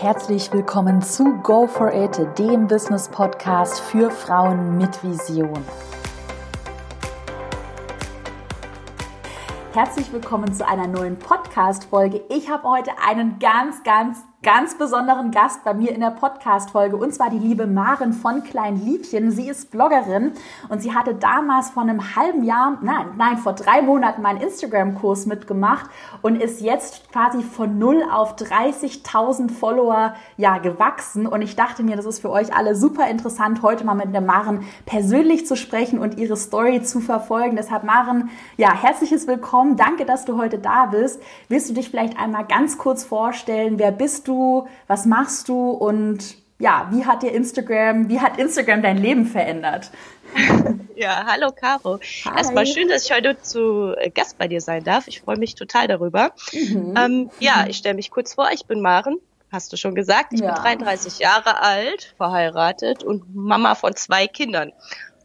Herzlich willkommen zu Go for It, dem Business Podcast für Frauen mit Vision. Herzlich willkommen zu einer neuen Podcast-Folge. Ich habe heute einen ganz, ganz ganz besonderen Gast bei mir in der Podcast-Folge und zwar die liebe Maren von Klein Liebchen. Sie ist Bloggerin und sie hatte damals vor einem halben Jahr, nein, nein, vor drei Monaten meinen Instagram-Kurs mitgemacht und ist jetzt quasi von null auf 30.000 Follower, ja, gewachsen und ich dachte mir, das ist für euch alle super interessant, heute mal mit der Maren persönlich zu sprechen und ihre Story zu verfolgen. Deshalb Maren, ja, herzliches Willkommen. Danke, dass du heute da bist. Willst du dich vielleicht einmal ganz kurz vorstellen? Wer bist du? Du, was machst du und ja, wie hat dir Instagram, wie hat Instagram dein Leben verändert? Ja, hallo Caro. Hi. Erstmal schön, dass ich heute zu äh, Gast bei dir sein darf. Ich freue mich total darüber. Mhm. Ähm, ja, ich stelle mich kurz vor. Ich bin Maren, hast du schon gesagt. Ich ja. bin 33 Jahre alt, verheiratet und Mama von zwei Kindern.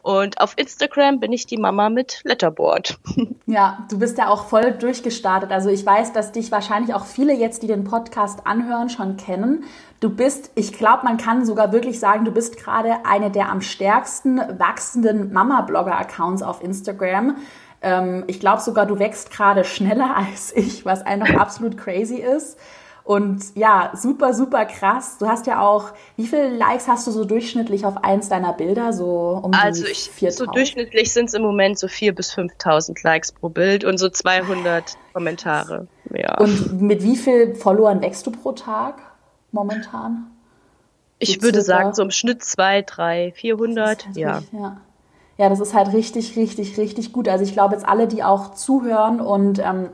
Und auf Instagram bin ich die Mama mit Letterboard. Ja, du bist ja auch voll durchgestartet. Also ich weiß, dass dich wahrscheinlich auch viele jetzt, die den Podcast anhören, schon kennen. Du bist, ich glaube, man kann sogar wirklich sagen, du bist gerade eine der am stärksten wachsenden Mama-Blogger-Accounts auf Instagram. Ähm, ich glaube sogar, du wächst gerade schneller als ich, was einfach absolut crazy ist. Und ja, super, super krass. Du hast ja auch, wie viele Likes hast du so durchschnittlich auf eins deiner Bilder? So um also ich, 4.000? so durchschnittlich sind es im Moment so 4.000 bis 5.000 Likes pro Bild und so 200 Kommentare. Ja. Und mit wie viel Followern wächst du pro Tag momentan? Ich würde sagen, so im Schnitt 2, 3, 400, halt ja. Richtig, ja. Ja, das ist halt richtig, richtig, richtig gut. Also ich glaube jetzt alle, die auch zuhören und ähm,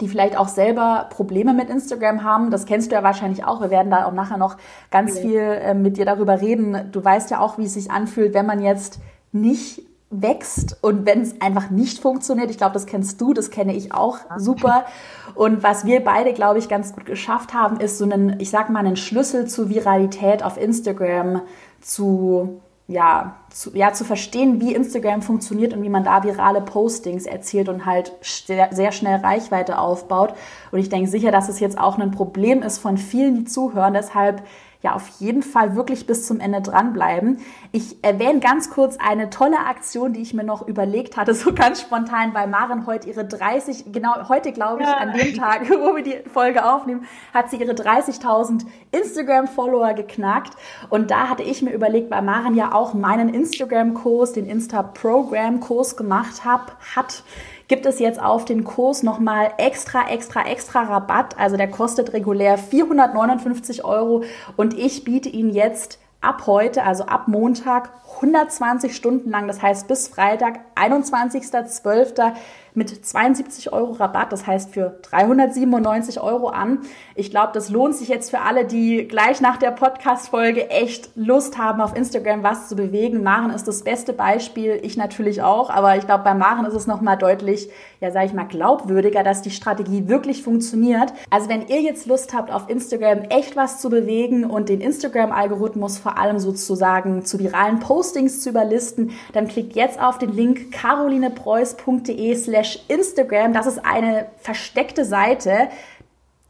die vielleicht auch selber Probleme mit Instagram haben. Das kennst du ja wahrscheinlich auch. Wir werden da auch nachher noch ganz ja. viel äh, mit dir darüber reden. Du weißt ja auch, wie es sich anfühlt, wenn man jetzt nicht wächst und wenn es einfach nicht funktioniert. Ich glaube, das kennst du, das kenne ich auch super. Und was wir beide, glaube ich, ganz gut geschafft haben, ist so einen, ich sag mal, einen Schlüssel zur Viralität auf Instagram zu ja, zu, ja, zu verstehen, wie Instagram funktioniert und wie man da virale Postings erzielt und halt sehr, schnell Reichweite aufbaut. Und ich denke sicher, dass es jetzt auch ein Problem ist von vielen, die zuhören. Deshalb ja auf jeden Fall wirklich bis zum Ende dranbleiben. Ich erwähne ganz kurz eine tolle Aktion, die ich mir noch überlegt hatte, so ganz spontan, weil Maren heute ihre 30, genau heute glaube ich, ja. an dem Tag, wo wir die Folge aufnehmen, hat sie ihre 30.000 Instagram-Follower geknackt. Und da hatte ich mir überlegt, weil Maren ja auch meinen Instagram-Kurs, den Insta-Program-Kurs gemacht hab, hat, gibt es jetzt auf den Kurs nochmal extra, extra, extra Rabatt. Also der kostet regulär 459 Euro und ich biete ihn jetzt ab heute, also ab Montag, 120 Stunden lang, das heißt bis Freitag, 21.12 mit 72 Euro Rabatt, das heißt für 397 Euro an. Ich glaube, das lohnt sich jetzt für alle, die gleich nach der Podcast-Folge echt Lust haben, auf Instagram was zu bewegen. Maren ist das beste Beispiel, ich natürlich auch, aber ich glaube, bei Maren ist es nochmal deutlich, ja, sage ich mal, glaubwürdiger, dass die Strategie wirklich funktioniert. Also wenn ihr jetzt Lust habt, auf Instagram echt was zu bewegen und den Instagram-Algorithmus vor allem sozusagen zu viralen Postings zu überlisten, dann klickt jetzt auf den Link carolinepreuß.de slash slash Instagram. Das ist eine versteckte Seite.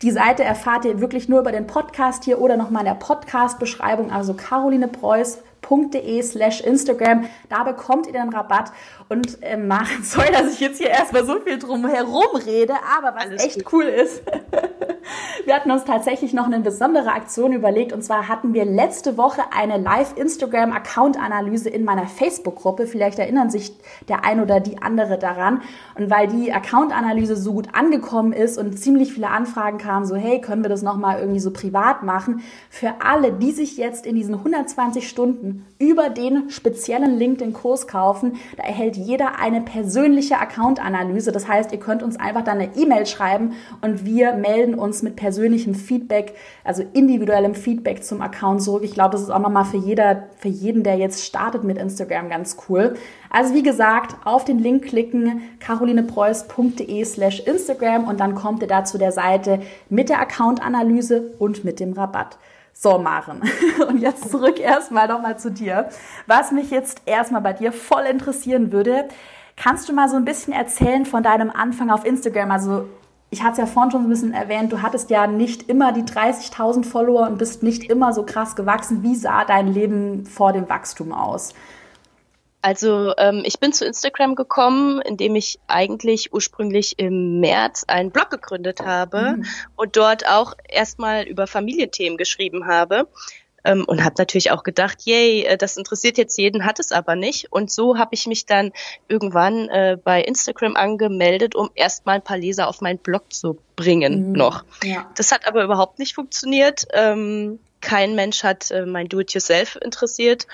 Die Seite erfahrt ihr wirklich nur über den Podcast hier oder nochmal in der Podcast-Beschreibung, also Caroline Preuß de slash Instagram. Da bekommt ihr den Rabatt. Und äh, Maren, sorry, dass ich jetzt hier erstmal so viel drum herum rede, aber was Alles echt gut. cool ist, wir hatten uns tatsächlich noch eine besondere Aktion überlegt. Und zwar hatten wir letzte Woche eine Live-Instagram-Account-Analyse in meiner Facebook-Gruppe. Vielleicht erinnern sich der ein oder die andere daran. Und weil die Account-Analyse so gut angekommen ist und ziemlich viele Anfragen kamen, so hey, können wir das nochmal irgendwie so privat machen? Für alle, die sich jetzt in diesen 120 Stunden über den speziellen Link den Kurs kaufen. Da erhält jeder eine persönliche Account-Analyse. Das heißt, ihr könnt uns einfach dann eine E-Mail schreiben und wir melden uns mit persönlichem Feedback, also individuellem Feedback zum Account zurück. Ich glaube, das ist auch nochmal für jeder, für jeden, der jetzt startet mit Instagram ganz cool. Also wie gesagt, auf den Link klicken, carolinepreuß.de slash Instagram und dann kommt ihr da zu der Seite mit der Account-Analyse und mit dem Rabatt. So, Maren. Und jetzt zurück erstmal nochmal zu dir. Was mich jetzt erstmal bei dir voll interessieren würde, kannst du mal so ein bisschen erzählen von deinem Anfang auf Instagram? Also ich hatte es ja vorhin schon ein bisschen erwähnt, du hattest ja nicht immer die 30.000 Follower und bist nicht immer so krass gewachsen. Wie sah dein Leben vor dem Wachstum aus? Also ähm, ich bin zu Instagram gekommen, indem ich eigentlich ursprünglich im März einen Blog gegründet habe mhm. und dort auch erstmal über Familienthemen geschrieben habe. Ähm, und habe natürlich auch gedacht, yay, äh, das interessiert jetzt jeden, hat es aber nicht. Und so habe ich mich dann irgendwann äh, bei Instagram angemeldet, um erstmal ein paar Leser auf meinen Blog zu bringen mhm. noch. Ja. Das hat aber überhaupt nicht funktioniert. Ähm, kein Mensch hat äh, mein Do-it-yourself interessiert.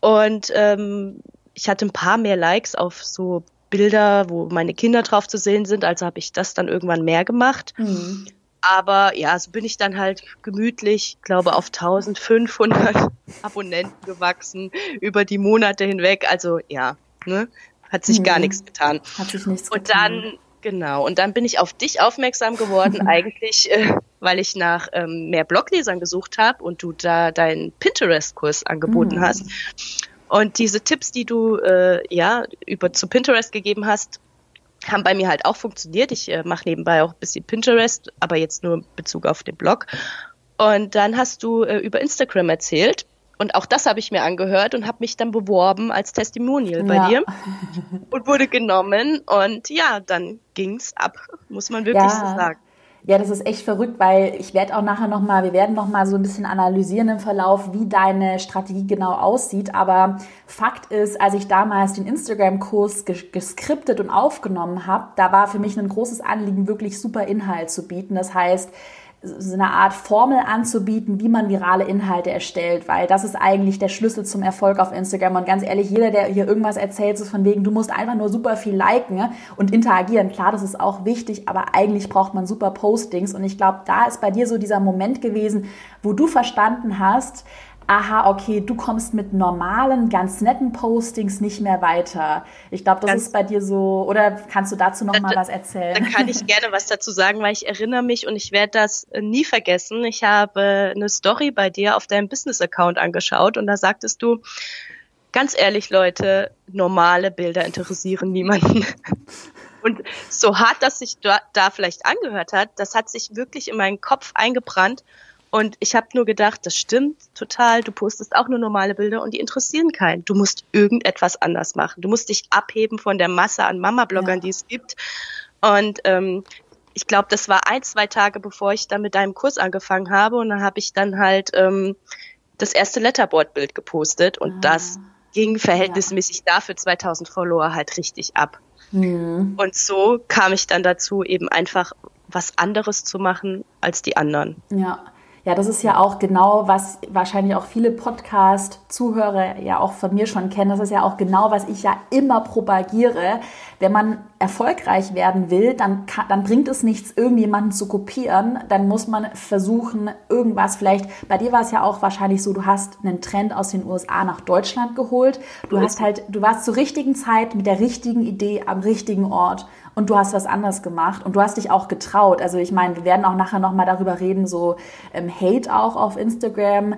Und ähm, ich hatte ein paar mehr Likes auf so Bilder, wo meine Kinder drauf zu sehen sind, also habe ich das dann irgendwann mehr gemacht. Mhm. Aber ja, so bin ich dann halt gemütlich, glaube auf 1500 Abonnenten gewachsen über die Monate hinweg. Also ja, ne, hat sich mhm. gar nichts getan. Hat sich nichts und getan. Und dann Genau, und dann bin ich auf dich aufmerksam geworden, eigentlich, äh, weil ich nach ähm, mehr Bloglesern gesucht habe und du da deinen Pinterest-Kurs angeboten mhm. hast. Und diese Tipps, die du äh, ja über zu Pinterest gegeben hast, haben bei mir halt auch funktioniert. Ich äh, mache nebenbei auch ein bisschen Pinterest, aber jetzt nur in Bezug auf den Blog. Und dann hast du äh, über Instagram erzählt. Und auch das habe ich mir angehört und habe mich dann beworben als Testimonial bei ja. dir und wurde genommen. Und ja, dann ging's ab, muss man wirklich ja. so sagen. Ja, das ist echt verrückt, weil ich werde auch nachher nochmal, wir werden nochmal so ein bisschen analysieren im Verlauf, wie deine Strategie genau aussieht. Aber Fakt ist, als ich damals den Instagram-Kurs geskriptet und aufgenommen habe, da war für mich ein großes Anliegen, wirklich super Inhalt zu bieten. Das heißt, so eine Art Formel anzubieten, wie man virale Inhalte erstellt, weil das ist eigentlich der Schlüssel zum Erfolg auf Instagram. Und ganz ehrlich, jeder, der hier irgendwas erzählt, ist von wegen, du musst einfach nur super viel liken und interagieren. Klar, das ist auch wichtig, aber eigentlich braucht man super Postings. Und ich glaube, da ist bei dir so dieser Moment gewesen, wo du verstanden hast, aha, okay, du kommst mit normalen, ganz netten Postings nicht mehr weiter. Ich glaube, das ganz ist bei dir so, oder kannst du dazu noch mal was erzählen? Da kann ich gerne was dazu sagen, weil ich erinnere mich und ich werde das äh, nie vergessen. Ich habe eine Story bei dir auf deinem Business-Account angeschaut und da sagtest du, ganz ehrlich, Leute, normale Bilder interessieren niemanden. Und so hart, dass sich da, da vielleicht angehört hat, das hat sich wirklich in meinen Kopf eingebrannt. Und ich habe nur gedacht, das stimmt total. Du postest auch nur normale Bilder und die interessieren keinen. Du musst irgendetwas anders machen. Du musst dich abheben von der Masse an Mama-Bloggern, ja. die es gibt. Und ähm, ich glaube, das war ein, zwei Tage, bevor ich dann mit deinem Kurs angefangen habe. Und dann habe ich dann halt ähm, das erste Letterboard-Bild gepostet. Und ah. das ging verhältnismäßig ja. dafür 2000 Follower halt richtig ab. Mhm. Und so kam ich dann dazu, eben einfach was anderes zu machen als die anderen. Ja. Ja, das ist ja auch genau, was wahrscheinlich auch viele Podcast-Zuhörer ja auch von mir schon kennen. Das ist ja auch genau, was ich ja immer propagiere. Wenn man erfolgreich werden will, dann, kann, dann bringt es nichts, irgendjemanden zu kopieren. Dann muss man versuchen, irgendwas vielleicht. Bei dir war es ja auch wahrscheinlich so, du hast einen Trend aus den USA nach Deutschland geholt. Du hast halt, du warst zur richtigen Zeit mit der richtigen Idee am richtigen Ort und du hast was anderes gemacht und du hast dich auch getraut. Also ich meine, wir werden auch nachher nochmal darüber reden, so ähm, Hate auch auf Instagram.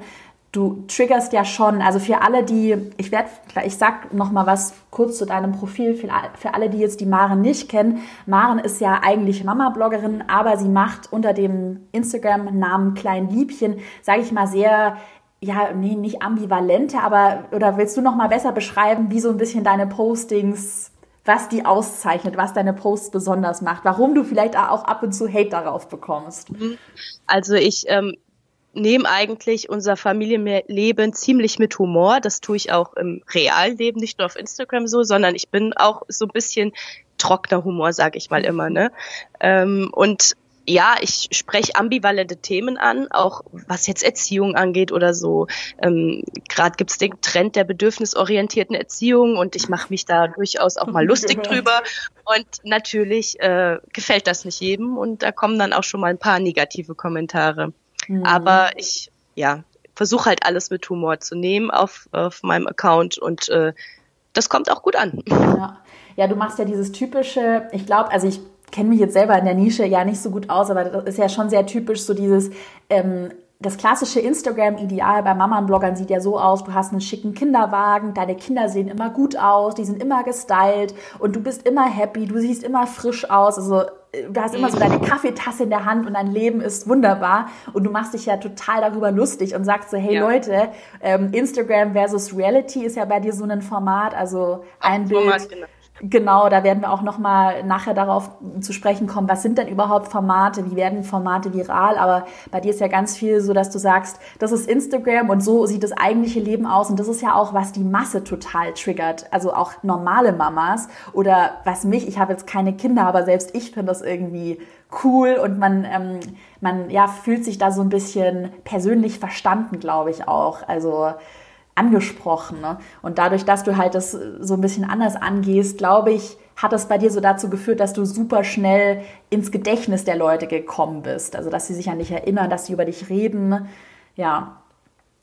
Du triggerst ja schon, also für alle, die, ich werde, ich sag noch mal was kurz zu deinem Profil, für, alle, die jetzt die Maren nicht kennen. Maren ist ja eigentlich Mama-Bloggerin, aber sie macht unter dem Instagram-Namen Klein Liebchen, sage ich mal, sehr ja, nee, nicht ambivalente, aber oder willst du noch mal besser beschreiben, wie so ein bisschen deine Postings was die auszeichnet, was deine Posts besonders macht, warum du vielleicht auch ab und zu Hate darauf bekommst. Mhm. Also ich ähm, nehme eigentlich unser Familienleben ziemlich mit Humor. Das tue ich auch im Realleben, nicht nur auf Instagram so, sondern ich bin auch so ein bisschen trockener Humor, sage ich mal immer. Ne? Ähm, und ja, ich spreche ambivalente Themen an, auch was jetzt Erziehung angeht oder so. Ähm, Gerade gibt es den Trend der bedürfnisorientierten Erziehung und ich mache mich da durchaus auch mal lustig drüber. Und natürlich äh, gefällt das nicht jedem und da kommen dann auch schon mal ein paar negative Kommentare. Mhm. Aber ich, ja, versuche halt alles mit Humor zu nehmen auf, auf meinem Account und äh, das kommt auch gut an. Ja. ja, du machst ja dieses typische, ich glaube, also ich kenne mich jetzt selber in der Nische ja nicht so gut aus, aber das ist ja schon sehr typisch, so dieses ähm, das klassische Instagram-Ideal bei Mama-Bloggern sieht ja so aus, du hast einen schicken Kinderwagen, deine Kinder sehen immer gut aus, die sind immer gestylt und du bist immer happy, du siehst immer frisch aus. Also du hast immer so deine Kaffeetasse in der Hand und dein Leben ist wunderbar und du machst dich ja total darüber lustig und sagst so, hey ja. Leute, ähm, Instagram versus Reality ist ja bei dir so ein Format, also ein Ach, Bild. Format, genau Genau, da werden wir auch noch mal nachher darauf zu sprechen kommen, was sind denn überhaupt Formate, wie werden Formate viral, aber bei dir ist ja ganz viel so, dass du sagst, das ist Instagram und so sieht das eigentliche Leben aus. Und das ist ja auch, was die Masse total triggert, also auch normale Mamas oder was mich, ich habe jetzt keine Kinder, aber selbst ich finde das irgendwie cool. Und man, ähm, man ja, fühlt sich da so ein bisschen persönlich verstanden, glaube ich auch, also angesprochen. Ne? Und dadurch, dass du halt das so ein bisschen anders angehst, glaube ich, hat das bei dir so dazu geführt, dass du super schnell ins Gedächtnis der Leute gekommen bist. Also, dass sie sich an dich erinnern, dass sie über dich reden. Ja,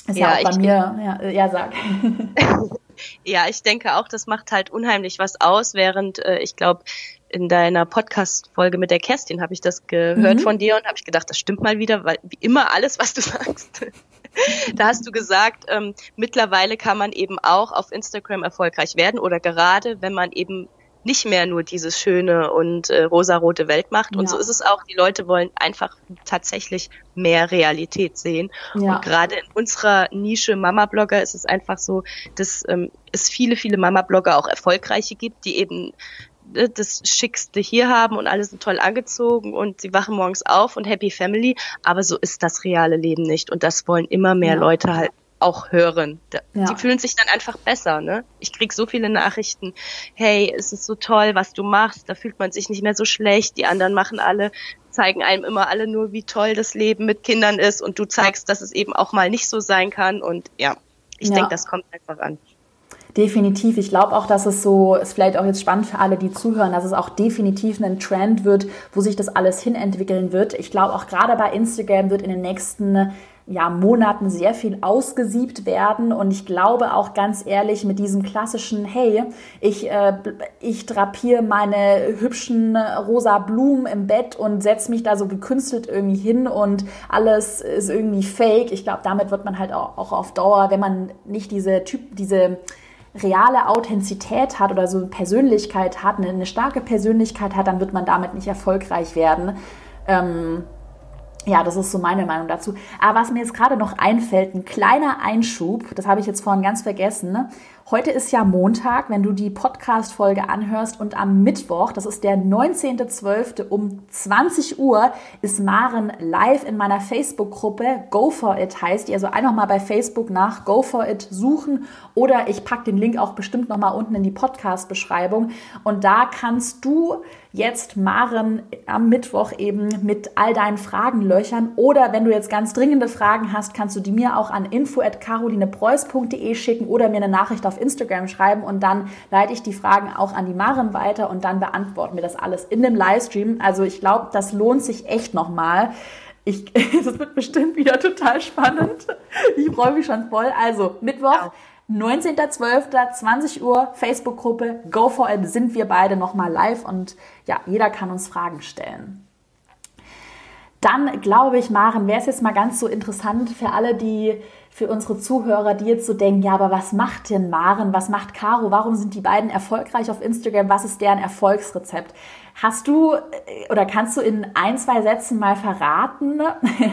ist ja, ja auch bei mir. Ja, ja, sag. ja, ich denke auch, das macht halt unheimlich was aus, während äh, ich glaube, in deiner Podcast-Folge mit der Kerstin habe ich das gehört mhm. von dir und habe ich gedacht, das stimmt mal wieder, weil wie immer alles, was du sagst, da hast du gesagt, ähm, mittlerweile kann man eben auch auf Instagram erfolgreich werden oder gerade, wenn man eben nicht mehr nur dieses schöne und äh, rosarote Welt macht. Und ja. so ist es auch. Die Leute wollen einfach tatsächlich mehr Realität sehen. Ja. Und gerade in unserer Nische Mama-Blogger ist es einfach so, dass ähm, es viele, viele Mama-Blogger auch erfolgreiche gibt, die eben das Schickste hier haben und alle sind toll angezogen und sie wachen morgens auf und Happy Family. Aber so ist das reale Leben nicht. Und das wollen immer mehr ja. Leute halt auch hören. Die ja. fühlen sich dann einfach besser, ne? Ich krieg so viele Nachrichten, hey, es ist so toll, was du machst, da fühlt man sich nicht mehr so schlecht, die anderen machen alle, zeigen einem immer alle nur, wie toll das Leben mit Kindern ist und du zeigst, dass es eben auch mal nicht so sein kann und ja, ich ja. denke, das kommt einfach an. Definitiv. Ich glaube auch, dass es so, ist vielleicht auch jetzt spannend für alle, die zuhören, dass es auch definitiv ein Trend wird, wo sich das alles hinentwickeln wird. Ich glaube auch gerade bei Instagram wird in den nächsten ja, Monaten sehr viel ausgesiebt werden. Und ich glaube auch ganz ehrlich mit diesem klassischen, hey, ich, äh, ich drapiere meine hübschen rosa Blumen im Bett und setze mich da so gekünstelt irgendwie hin und alles ist irgendwie fake. Ich glaube, damit wird man halt auch, auch auf Dauer, wenn man nicht diese Typ, diese reale Authentizität hat oder so Persönlichkeit hat, eine, eine, starke Persönlichkeit hat, dann wird man damit nicht erfolgreich werden. Ähm, ja, das ist so meine Meinung dazu. Aber was mir jetzt gerade noch einfällt, ein kleiner Einschub, das habe ich jetzt vorhin ganz vergessen. Ne? Heute ist ja Montag, wenn du die Podcast-Folge anhörst und am Mittwoch, das ist der 19.12. um 20 Uhr, ist Maren live in meiner Facebook-Gruppe Go For It heißt die. Also einfach mal bei Facebook nach Go For It suchen oder ich packe den Link auch bestimmt nochmal unten in die Podcast-Beschreibung und da kannst du jetzt Maren am Mittwoch eben mit all deinen Fragen löchern. Oder wenn du jetzt ganz dringende Fragen hast, kannst du die mir auch an info.carolinepreuß.de schicken oder mir eine Nachricht auf Instagram schreiben und dann leite ich die Fragen auch an die Maren weiter und dann beantworten wir das alles in dem Livestream. Also ich glaube, das lohnt sich echt nochmal. Ich, das wird bestimmt wieder total spannend. Ich freue mich schon voll. Also Mittwoch. Ja 19.12.20 Uhr, Facebook-Gruppe Go for It, sind wir beide nochmal live und ja, jeder kann uns Fragen stellen. Dann glaube ich, Maren, wäre es jetzt mal ganz so interessant für alle, die, für unsere Zuhörer, die jetzt so denken, ja, aber was macht denn Maren, was macht Caro, warum sind die beiden erfolgreich auf Instagram, was ist deren Erfolgsrezept? Hast du äh, oder kannst du in ein, zwei Sätzen mal verraten,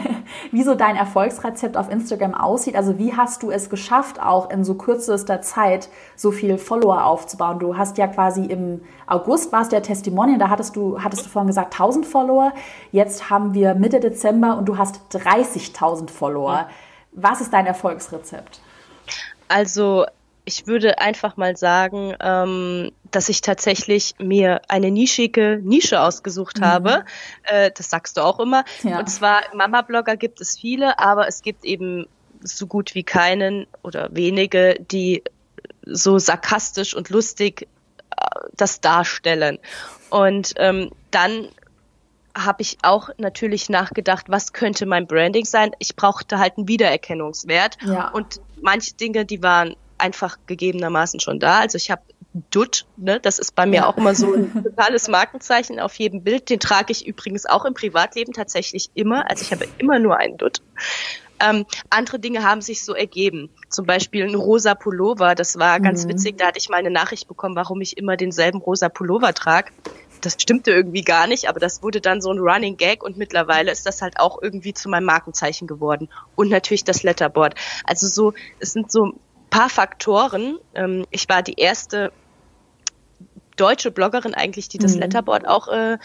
wie so dein Erfolgsrezept auf Instagram aussieht? Also wie hast du es geschafft, auch in so kürzester Zeit so viel Follower aufzubauen? Du hast ja quasi im August warst der Testimonial, da hattest du, hattest du vorhin gesagt 1000 Follower. Jetzt haben wir Mitte Dezember und du hast 30.000 Follower. Was ist dein Erfolgsrezept? Also ich würde einfach mal sagen, ähm, dass ich tatsächlich mir eine nischige Nische ausgesucht mhm. habe. Äh, das sagst du auch immer. Ja. Und zwar Mama-Blogger gibt es viele, aber es gibt eben so gut wie keinen oder wenige, die so sarkastisch und lustig äh, das darstellen. Und ähm, dann habe ich auch natürlich nachgedacht, was könnte mein Branding sein. Ich brauchte halt einen Wiedererkennungswert. Ja. Und manche Dinge, die waren einfach gegebenermaßen schon da. Also ich habe Dutt, ne? das ist bei mir ja. auch immer so ein totales Markenzeichen auf jedem Bild. Den trage ich übrigens auch im Privatleben tatsächlich immer. Also ich habe immer nur einen Dutt. Ähm, andere Dinge haben sich so ergeben. Zum Beispiel ein rosa Pullover. Das war ganz mhm. witzig. Da hatte ich mal eine Nachricht bekommen, warum ich immer denselben rosa Pullover trage. Das stimmte irgendwie gar nicht, aber das wurde dann so ein Running Gag und mittlerweile ist das halt auch irgendwie zu meinem Markenzeichen geworden. Und natürlich das Letterboard. Also so, es sind so paar Faktoren. Ähm, ich war die erste deutsche Bloggerin eigentlich, die das mhm. Letterboard auch äh,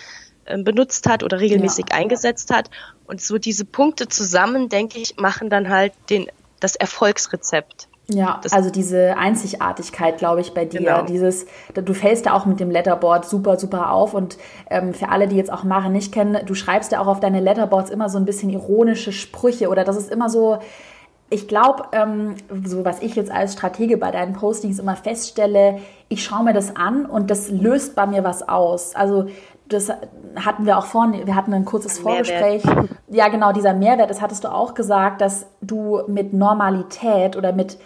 äh, benutzt hat oder regelmäßig ja. eingesetzt hat. Und so diese Punkte zusammen, denke ich, machen dann halt den, das Erfolgsrezept. Ja, das also diese Einzigartigkeit, glaube ich, bei dir. Genau. Dieses, du fällst ja auch mit dem Letterboard super, super auf. Und ähm, für alle, die jetzt auch Mare nicht kennen, du schreibst ja auch auf deine Letterboards immer so ein bisschen ironische Sprüche oder das ist immer so, ich glaube, ähm, so was ich jetzt als Stratege bei deinen Postings immer feststelle, ich schaue mir das an und das löst bei mir was aus. Also das hatten wir auch vorhin, wir hatten ein kurzes Vorgespräch. Ja, genau, dieser Mehrwert, das hattest du auch gesagt, dass du mit Normalität oder mit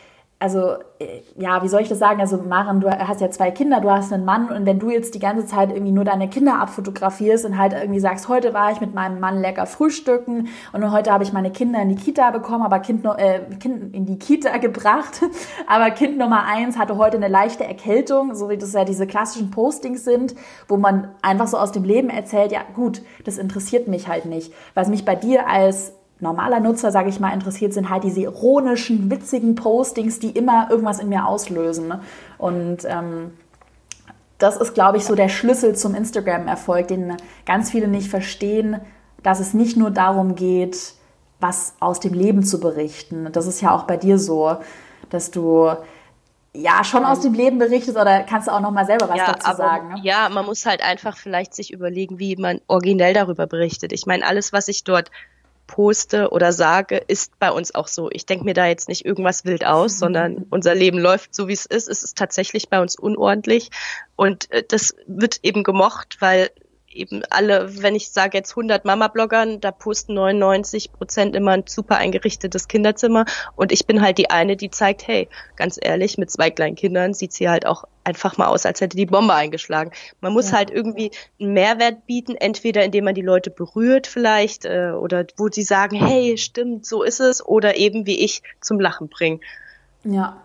also äh, ja, wie soll ich das sagen? Also Maren, du hast ja zwei Kinder, du hast einen Mann und wenn du jetzt die ganze Zeit irgendwie nur deine Kinder abfotografierst und halt irgendwie sagst, heute war ich mit meinem Mann lecker frühstücken und heute habe ich meine Kinder in die Kita bekommen, aber Kind, äh, kind in die Kita gebracht, aber Kind Nummer eins hatte heute eine leichte Erkältung, so wie das ja diese klassischen Postings sind, wo man einfach so aus dem Leben erzählt, ja gut, das interessiert mich halt nicht. Was mich bei dir als normaler Nutzer, sage ich mal, interessiert sind halt diese ironischen, witzigen Postings, die immer irgendwas in mir auslösen. Und ähm, das ist, glaube ich, so der Schlüssel zum Instagram-Erfolg, den ganz viele nicht verstehen, dass es nicht nur darum geht, was aus dem Leben zu berichten. Das ist ja auch bei dir so, dass du ja schon aus dem Leben berichtest oder kannst du auch noch mal selber was ja, dazu aber, sagen? Ne? Ja, man muss halt einfach vielleicht sich überlegen, wie man originell darüber berichtet. Ich meine, alles, was ich dort poste oder sage, ist bei uns auch so. Ich denke mir da jetzt nicht irgendwas wild aus, sondern unser Leben läuft so, wie es ist. Es ist tatsächlich bei uns unordentlich und äh, das wird eben gemocht, weil eben alle, wenn ich sage jetzt 100 Mama-Bloggern, da posten 99 Prozent immer ein super eingerichtetes Kinderzimmer und ich bin halt die eine, die zeigt, hey, ganz ehrlich, mit zwei kleinen Kindern sieht sie halt auch einfach mal aus, als hätte die Bombe eingeschlagen. Man muss ja. halt irgendwie einen Mehrwert bieten, entweder indem man die Leute berührt vielleicht äh, oder wo sie sagen, hey, stimmt, so ist es, oder eben wie ich zum Lachen bringen. Ja.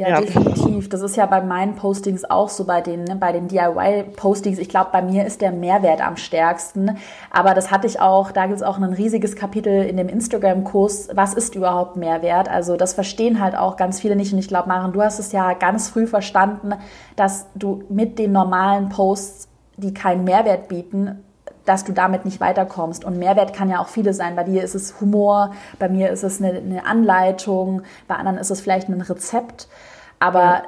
Ja, ja, definitiv. Das ist ja bei meinen Postings auch so, bei den, ne, bei den DIY-Postings. Ich glaube, bei mir ist der Mehrwert am stärksten. Aber das hatte ich auch, da gibt es auch ein riesiges Kapitel in dem Instagram-Kurs, was ist überhaupt Mehrwert? Also das verstehen halt auch ganz viele nicht. Und ich glaube, Maren, du hast es ja ganz früh verstanden, dass du mit den normalen Posts, die keinen Mehrwert bieten, dass du damit nicht weiterkommst. Und Mehrwert kann ja auch viele sein. Bei dir ist es Humor, bei mir ist es eine, eine Anleitung, bei anderen ist es vielleicht ein Rezept. Aber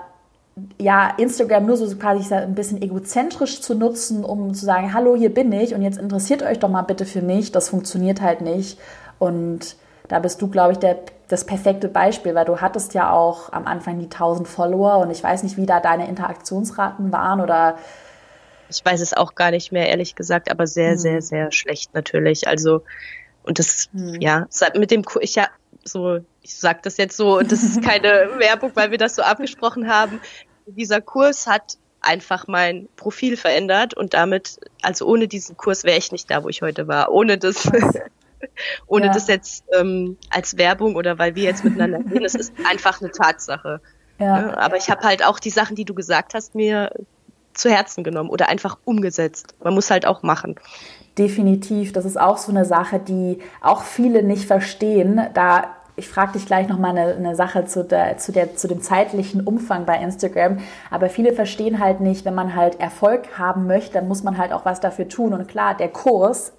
ja, Instagram nur so quasi ein bisschen egozentrisch zu nutzen, um zu sagen, hallo, hier bin ich und jetzt interessiert euch doch mal bitte für mich, das funktioniert halt nicht. Und da bist du, glaube ich, der, das perfekte Beispiel, weil du hattest ja auch am Anfang die 1000 Follower und ich weiß nicht, wie da deine Interaktionsraten waren oder ich weiß es auch gar nicht mehr, ehrlich gesagt, aber sehr, hm. sehr, sehr schlecht natürlich. Also, und das, hm. ja, mit dem, ich ja, so, ich sag das jetzt so, und das ist keine Werbung, weil wir das so abgesprochen haben. Dieser Kurs hat einfach mein Profil verändert und damit, also ohne diesen Kurs wäre ich nicht da, wo ich heute war. Ohne das, ohne ja. das jetzt ähm, als Werbung oder weil wir jetzt miteinander reden. Es ist einfach eine Tatsache. Ja. ja aber ich habe halt auch die Sachen, die du gesagt hast, mir zu Herzen genommen oder einfach umgesetzt. Man muss halt auch machen. Definitiv, das ist auch so eine Sache, die auch viele nicht verstehen. Da ich frage dich gleich noch mal eine, eine Sache zu, der, zu, der, zu dem zeitlichen Umfang bei Instagram. Aber viele verstehen halt nicht, wenn man halt Erfolg haben möchte, dann muss man halt auch was dafür tun. Und klar, der Kurs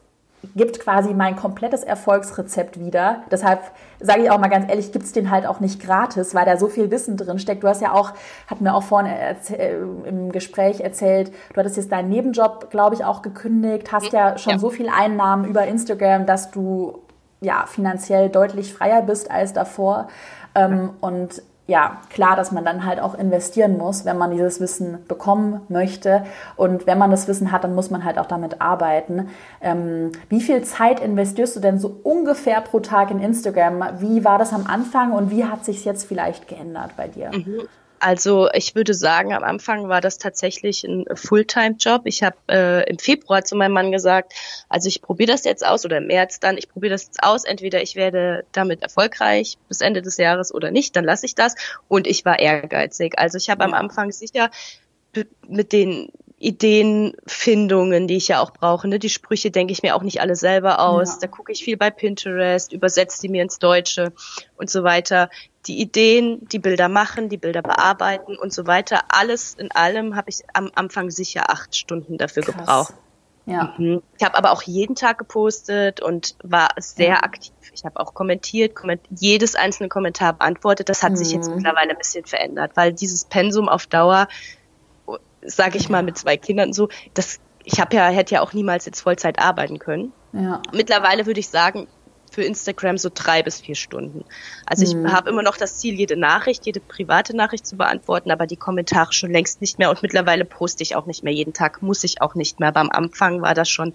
gibt quasi mein komplettes Erfolgsrezept wieder. Deshalb sage ich auch mal ganz ehrlich, gibt es den halt auch nicht gratis, weil da so viel Wissen drin steckt. Du hast ja auch, hat mir auch vorhin äh, im Gespräch erzählt, du hattest jetzt deinen Nebenjob, glaube ich, auch gekündigt, hast ja schon ja. so viel Einnahmen über Instagram, dass du ja finanziell deutlich freier bist als davor. Ähm, und ja, klar, dass man dann halt auch investieren muss, wenn man dieses Wissen bekommen möchte. Und wenn man das Wissen hat, dann muss man halt auch damit arbeiten. Ähm, wie viel Zeit investierst du denn so ungefähr pro Tag in Instagram? Wie war das am Anfang und wie hat sich jetzt vielleicht geändert bei dir? Mhm. Also ich würde sagen, am Anfang war das tatsächlich ein Fulltime-Job. Ich habe äh, im Februar zu meinem Mann gesagt, also ich probiere das jetzt aus oder im März dann, ich probiere das jetzt aus. Entweder ich werde damit erfolgreich bis Ende des Jahres oder nicht, dann lasse ich das. Und ich war ehrgeizig. Also ich habe am Anfang sicher mit den Ideenfindungen, die ich ja auch brauche. Ne? Die Sprüche denke ich mir auch nicht alle selber aus. Ja. Da gucke ich viel bei Pinterest, übersetze die mir ins Deutsche und so weiter. Die Ideen, die Bilder machen, die Bilder bearbeiten und so weiter. Alles in allem habe ich am Anfang sicher acht Stunden dafür Krass. gebraucht. Ja. Mhm. Ich habe aber auch jeden Tag gepostet und war sehr ja. aktiv. Ich habe auch kommentiert, komment jedes einzelne Kommentar beantwortet. Das hat mhm. sich jetzt mhm. mittlerweile ein bisschen verändert, weil dieses Pensum auf Dauer sage ich mal, mit zwei Kindern so, das, ich habe ja, hätte ja auch niemals jetzt Vollzeit arbeiten können. Ja. Mittlerweile würde ich sagen, für Instagram so drei bis vier Stunden. Also ich mhm. habe immer noch das Ziel, jede Nachricht, jede private Nachricht zu beantworten, aber die Kommentare schon längst nicht mehr und mittlerweile poste ich auch nicht mehr jeden Tag, muss ich auch nicht mehr. Aber am Anfang war das schon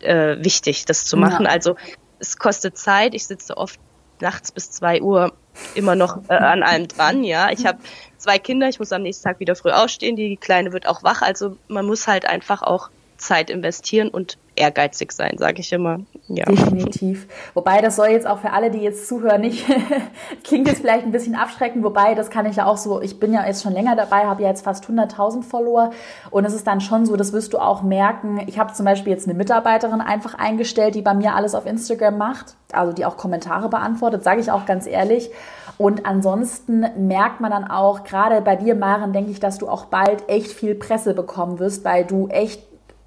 äh, wichtig, das zu machen. Ja. Also es kostet Zeit, ich sitze oft nachts bis zwei Uhr immer noch äh, an allem dran, ja. Ich habe zwei Kinder, ich muss am nächsten Tag wieder früh ausstehen, die Kleine wird auch wach, also man muss halt einfach auch Zeit investieren und ehrgeizig sein, sage ich immer. Ja. Definitiv. Wobei das soll jetzt auch für alle, die jetzt zuhören, nicht klingt jetzt vielleicht ein bisschen abschreckend. Wobei das kann ich ja auch so. Ich bin ja jetzt schon länger dabei, habe ja jetzt fast 100.000 Follower und es ist dann schon so, das wirst du auch merken. Ich habe zum Beispiel jetzt eine Mitarbeiterin einfach eingestellt, die bei mir alles auf Instagram macht, also die auch Kommentare beantwortet, sage ich auch ganz ehrlich. Und ansonsten merkt man dann auch, gerade bei dir, Maren, denke ich, dass du auch bald echt viel Presse bekommen wirst, weil du echt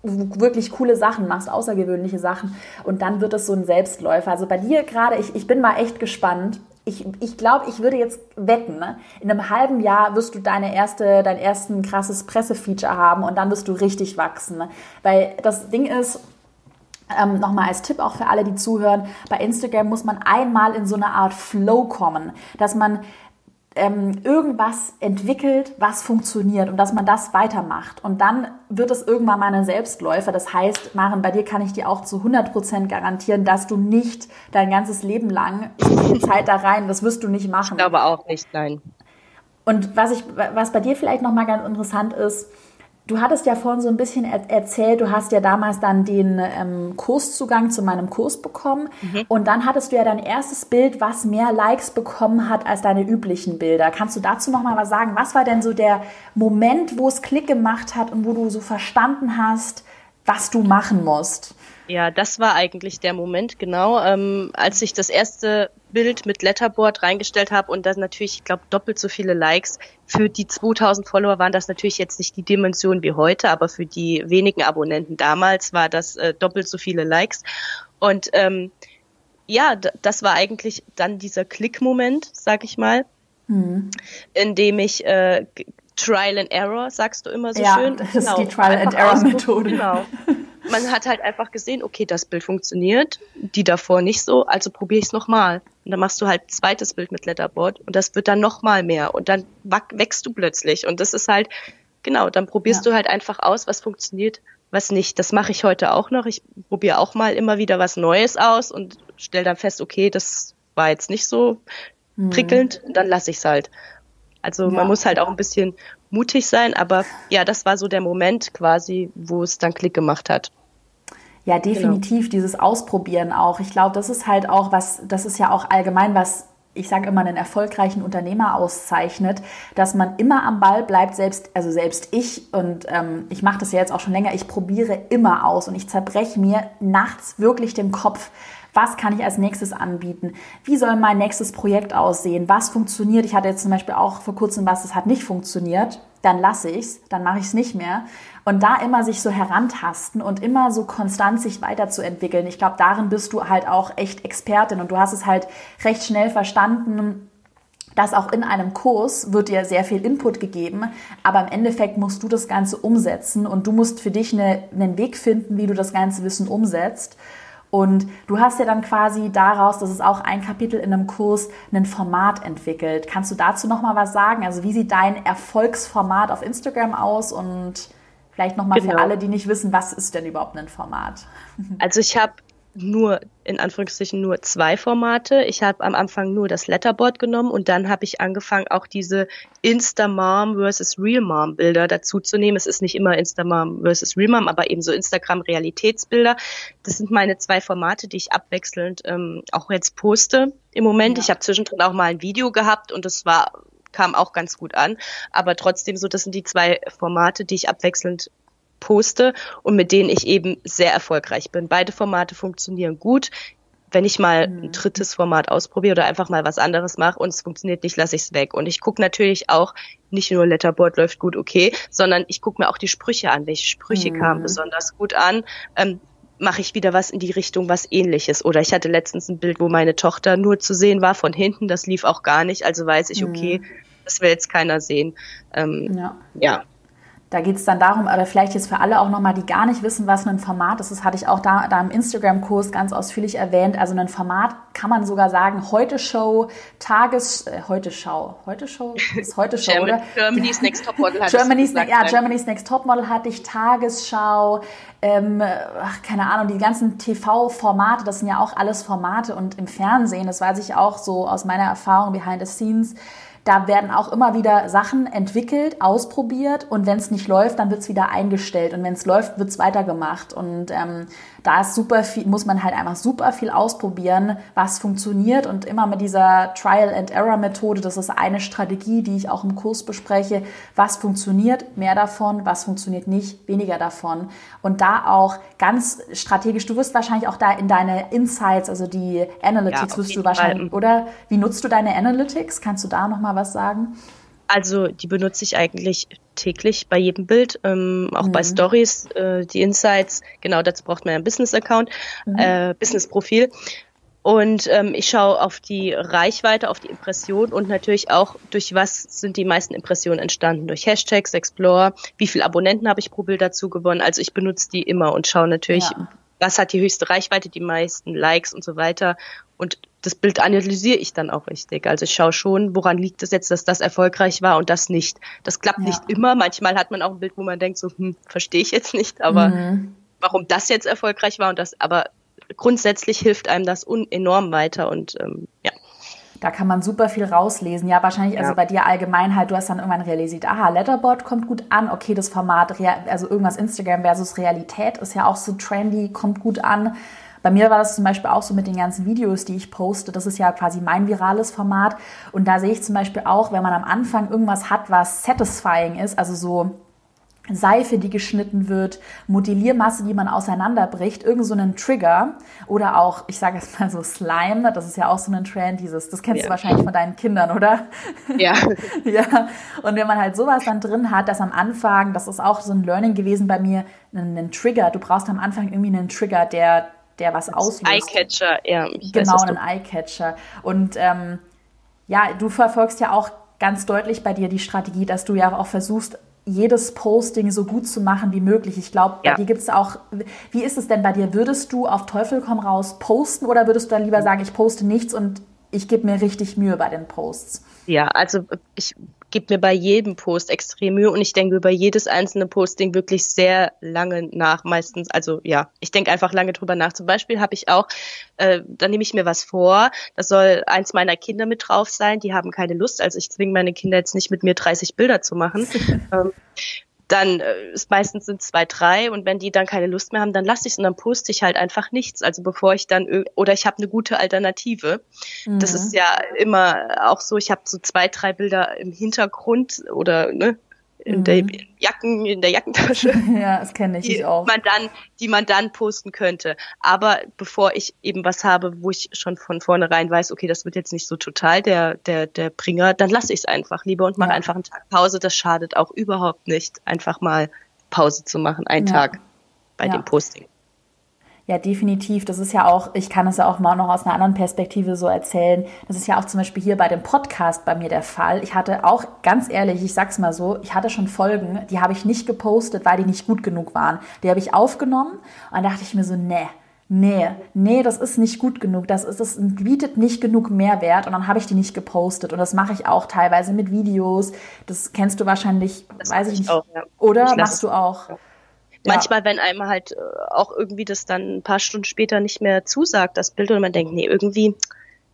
wirklich coole Sachen machst, außergewöhnliche Sachen und dann wird es so ein Selbstläufer. Also bei dir gerade, ich, ich bin mal echt gespannt. Ich, ich glaube, ich würde jetzt wetten, ne? in einem halben Jahr wirst du deine erste, dein ersten krasses Pressefeature haben und dann wirst du richtig wachsen. Ne? Weil das Ding ist, ähm, Nochmal als Tipp auch für alle, die zuhören, bei Instagram muss man einmal in so eine Art Flow kommen, dass man ähm, irgendwas entwickelt, was funktioniert und dass man das weitermacht. Und dann wird es irgendwann mal ein Selbstläufer. Das heißt, Maren, bei dir kann ich dir auch zu 100 Prozent garantieren, dass du nicht dein ganzes Leben lang so viel Zeit da rein, das wirst du nicht machen. Ich glaube auch nicht, nein. Und was ich, was bei dir vielleicht nochmal ganz interessant ist, Du hattest ja vorhin so ein bisschen er erzählt, du hast ja damals dann den ähm, Kurszugang zu meinem Kurs bekommen mhm. und dann hattest du ja dein erstes Bild, was mehr Likes bekommen hat als deine üblichen Bilder. Kannst du dazu noch mal was sagen? Was war denn so der Moment, wo es Klick gemacht hat und wo du so verstanden hast, was du machen musst? Ja, das war eigentlich der Moment, genau, ähm, als ich das erste Bild mit Letterboard reingestellt habe und dann natürlich, ich glaube, doppelt so viele Likes. Für die 2000 Follower waren das natürlich jetzt nicht die Dimension wie heute, aber für die wenigen Abonnenten damals war das äh, doppelt so viele Likes. Und ähm, ja, das war eigentlich dann dieser Klick-Moment, sag ich mal, mhm. in dem ich äh, Trial and Error, sagst du immer so ja, schön. Das genau, ist die Trial and Error Methode. Genau. Man hat halt einfach gesehen, okay, das Bild funktioniert, die davor nicht so, also probiere ich es nochmal. Und dann machst du halt zweites Bild mit Letterboard und das wird dann nochmal mehr und dann wächst du plötzlich. Und das ist halt, genau, dann probierst ja. du halt einfach aus, was funktioniert, was nicht. Das mache ich heute auch noch. Ich probiere auch mal immer wieder was Neues aus und stelle dann fest, okay, das war jetzt nicht so mhm. prickelnd, dann lasse ich es halt. Also ja. man muss halt auch ein bisschen mutig sein, aber ja, das war so der Moment quasi, wo es dann Klick gemacht hat. Ja, genau. definitiv genau. dieses Ausprobieren auch. Ich glaube, das ist halt auch was, das ist ja auch allgemein was ich sage immer, einen erfolgreichen Unternehmer auszeichnet, dass man immer am Ball bleibt, selbst, also selbst ich, und ähm, ich mache das ja jetzt auch schon länger, ich probiere immer aus und ich zerbreche mir nachts wirklich den Kopf, was kann ich als nächstes anbieten? Wie soll mein nächstes Projekt aussehen? Was funktioniert? Ich hatte jetzt zum Beispiel auch vor kurzem was, das hat nicht funktioniert. Dann lasse ich's, dann mache ich es nicht mehr. Und da immer sich so herantasten und immer so konstant sich weiterzuentwickeln. Ich glaube, darin bist du halt auch echt Expertin und du hast es halt recht schnell verstanden, dass auch in einem Kurs wird dir sehr viel Input gegeben, aber im Endeffekt musst du das Ganze umsetzen und du musst für dich eine, einen Weg finden, wie du das ganze Wissen umsetzt. Und du hast ja dann quasi daraus, das ist auch ein Kapitel in einem Kurs, ein Format entwickelt. Kannst du dazu noch mal was sagen? Also wie sieht dein Erfolgsformat auf Instagram aus und vielleicht noch mal genau. für alle, die nicht wissen, was ist denn überhaupt ein Format? Also ich habe nur in Anführungszeichen nur zwei Formate. Ich habe am Anfang nur das Letterboard genommen und dann habe ich angefangen, auch diese Insta-Mom versus Real-Mom Bilder dazu zu nehmen. Es ist nicht immer Insta-Mom versus Real-Mom, aber eben so Instagram-Realitätsbilder. Das sind meine zwei Formate, die ich abwechselnd ähm, auch jetzt poste im Moment. Ja. Ich habe zwischendrin auch mal ein Video gehabt und das war kam auch ganz gut an. Aber trotzdem so, das sind die zwei Formate, die ich abwechselnd poste und mit denen ich eben sehr erfolgreich bin. Beide Formate funktionieren gut. Wenn ich mal ein mhm. drittes Format ausprobiere oder einfach mal was anderes mache und es funktioniert nicht, lasse ich es weg. Und ich gucke natürlich auch, nicht nur Letterboard läuft gut, okay, sondern ich gucke mir auch die Sprüche an. Welche Sprüche mhm. kamen besonders gut an? Ähm, mache ich wieder was in die Richtung, was ähnliches. Oder ich hatte letztens ein Bild, wo meine Tochter nur zu sehen war von hinten, das lief auch gar nicht, also weiß ich, okay, mhm. das will jetzt keiner sehen. Ähm, ja. ja. Da geht es dann darum, oder vielleicht jetzt für alle auch nochmal, die gar nicht wissen, was ein Format ist. Das hatte ich auch da, da im Instagram-Kurs ganz ausführlich erwähnt. Also ein Format kann man sogar sagen, heute Show, Tages, äh, heute Show, heute Show ist heute Show, German, oder? Germany's Next Topmodel hatte Germany's, gesagt, Ja, Germany's Next Topmodel hatte ich, Tagesschau, ähm, ach, keine Ahnung, die ganzen TV-Formate, das sind ja auch alles Formate und im Fernsehen, das weiß ich auch so aus meiner Erfahrung behind the scenes, da werden auch immer wieder Sachen entwickelt, ausprobiert und wenn es nicht läuft, dann wird es wieder eingestellt und wenn es läuft, wird es weitergemacht. Und ähm, da ist super viel, muss man halt einfach super viel ausprobieren, was funktioniert und immer mit dieser Trial and Error Methode, das ist eine Strategie, die ich auch im Kurs bespreche, was funktioniert, mehr davon, was funktioniert nicht, weniger davon und da auch ganz strategisch, du wirst wahrscheinlich auch da in deine Insights, also die Analytics ja, wirst du wahrscheinlich, Fall. oder wie nutzt du deine Analytics? Kannst du da nochmal was sagen? Also die benutze ich eigentlich täglich bei jedem Bild, ähm, auch mhm. bei Stories, äh, die Insights. Genau, dazu braucht man ein Business-Account, mhm. äh, Business-Profil. Und ähm, ich schaue auf die Reichweite, auf die Impression und natürlich auch, durch was sind die meisten Impressionen entstanden. Durch Hashtags, Explore, wie viele Abonnenten habe ich pro Bild dazu gewonnen. Also ich benutze die immer und schaue natürlich, ja. was hat die höchste Reichweite, die meisten Likes und so weiter. Und das Bild analysiere ich dann auch richtig. Also ich schaue schon, woran liegt es jetzt, dass das erfolgreich war und das nicht. Das klappt ja. nicht immer. Manchmal hat man auch ein Bild, wo man denkt, so, hm, verstehe ich jetzt nicht, aber mhm. warum das jetzt erfolgreich war und das, aber grundsätzlich hilft einem das enorm weiter und ähm, ja. Da kann man super viel rauslesen. Ja, wahrscheinlich, also ja. bei dir allgemein halt, du hast dann irgendwann realisiert, aha, Letterboard kommt gut an, okay, das Format, also irgendwas Instagram versus Realität ist ja auch so trendy, kommt gut an. Bei mir war das zum Beispiel auch so mit den ganzen Videos, die ich poste. Das ist ja quasi mein virales Format. Und da sehe ich zum Beispiel auch, wenn man am Anfang irgendwas hat, was satisfying ist, also so Seife, die geschnitten wird, Modelliermasse, die man auseinanderbricht, irgend so einen Trigger oder auch, ich sage jetzt mal so Slime, das ist ja auch so ein Trend, dieses, das kennst ja. du wahrscheinlich von deinen Kindern, oder? Ja. ja. Und wenn man halt sowas dann drin hat, dass am Anfang, das ist auch so ein Learning gewesen bei mir, einen, einen Trigger, du brauchst am Anfang irgendwie einen Trigger, der der was auslöst. Eyecatcher, ja. genau, ein Eyecatcher. Und ähm, ja, du verfolgst ja auch ganz deutlich bei dir die Strategie, dass du ja auch versuchst, jedes Posting so gut zu machen wie möglich. Ich glaube, bei ja. dir gibt es auch, wie ist es denn bei dir? Würdest du auf Teufel komm raus posten oder würdest du dann lieber sagen, ich poste nichts und ich gebe mir richtig Mühe bei den Posts? Ja, also ich gebe mir bei jedem Post extrem Mühe und ich denke über jedes einzelne Posting wirklich sehr lange nach, meistens. Also ja, ich denke einfach lange drüber nach. Zum Beispiel habe ich auch, äh, da nehme ich mir was vor, das soll eins meiner Kinder mit drauf sein, die haben keine Lust, also ich zwinge meine Kinder jetzt nicht mit mir 30 Bilder zu machen. ähm, dann äh, ist meistens sind zwei, drei und wenn die dann keine Lust mehr haben, dann lasse ich es und dann poste ich halt einfach nichts. Also bevor ich dann oder ich habe eine gute Alternative. Mhm. Das ist ja immer auch so, ich habe so zwei, drei Bilder im Hintergrund oder ne, in mhm. der Jacken, in der Jackentasche. ja, das kenne ich, ich auch. Man dann, die man dann posten könnte. Aber bevor ich eben was habe, wo ich schon von vornherein weiß, okay, das wird jetzt nicht so total der, der, der Bringer, dann lasse ich es einfach lieber und mache ja. einfach einen Tag Pause. Das schadet auch überhaupt nicht, einfach mal Pause zu machen, einen ja. Tag bei ja. dem Posting. Ja, definitiv. Das ist ja auch, ich kann es ja auch mal noch aus einer anderen Perspektive so erzählen. Das ist ja auch zum Beispiel hier bei dem Podcast bei mir der Fall. Ich hatte auch, ganz ehrlich, ich sag's mal so, ich hatte schon Folgen, die habe ich nicht gepostet, weil die nicht gut genug waren. Die habe ich aufgenommen und dann dachte ich mir so, nee, nee, nee, das ist nicht gut genug, das, ist, das bietet nicht genug Mehrwert und dann habe ich die nicht gepostet und das mache ich auch teilweise mit Videos, das kennst du wahrscheinlich, das weiß ich nicht, auch, ja. oder machst du auch? Ja. Ja. Manchmal, wenn einem halt äh, auch irgendwie das dann ein paar Stunden später nicht mehr zusagt, das Bild, und man denkt, nee, irgendwie,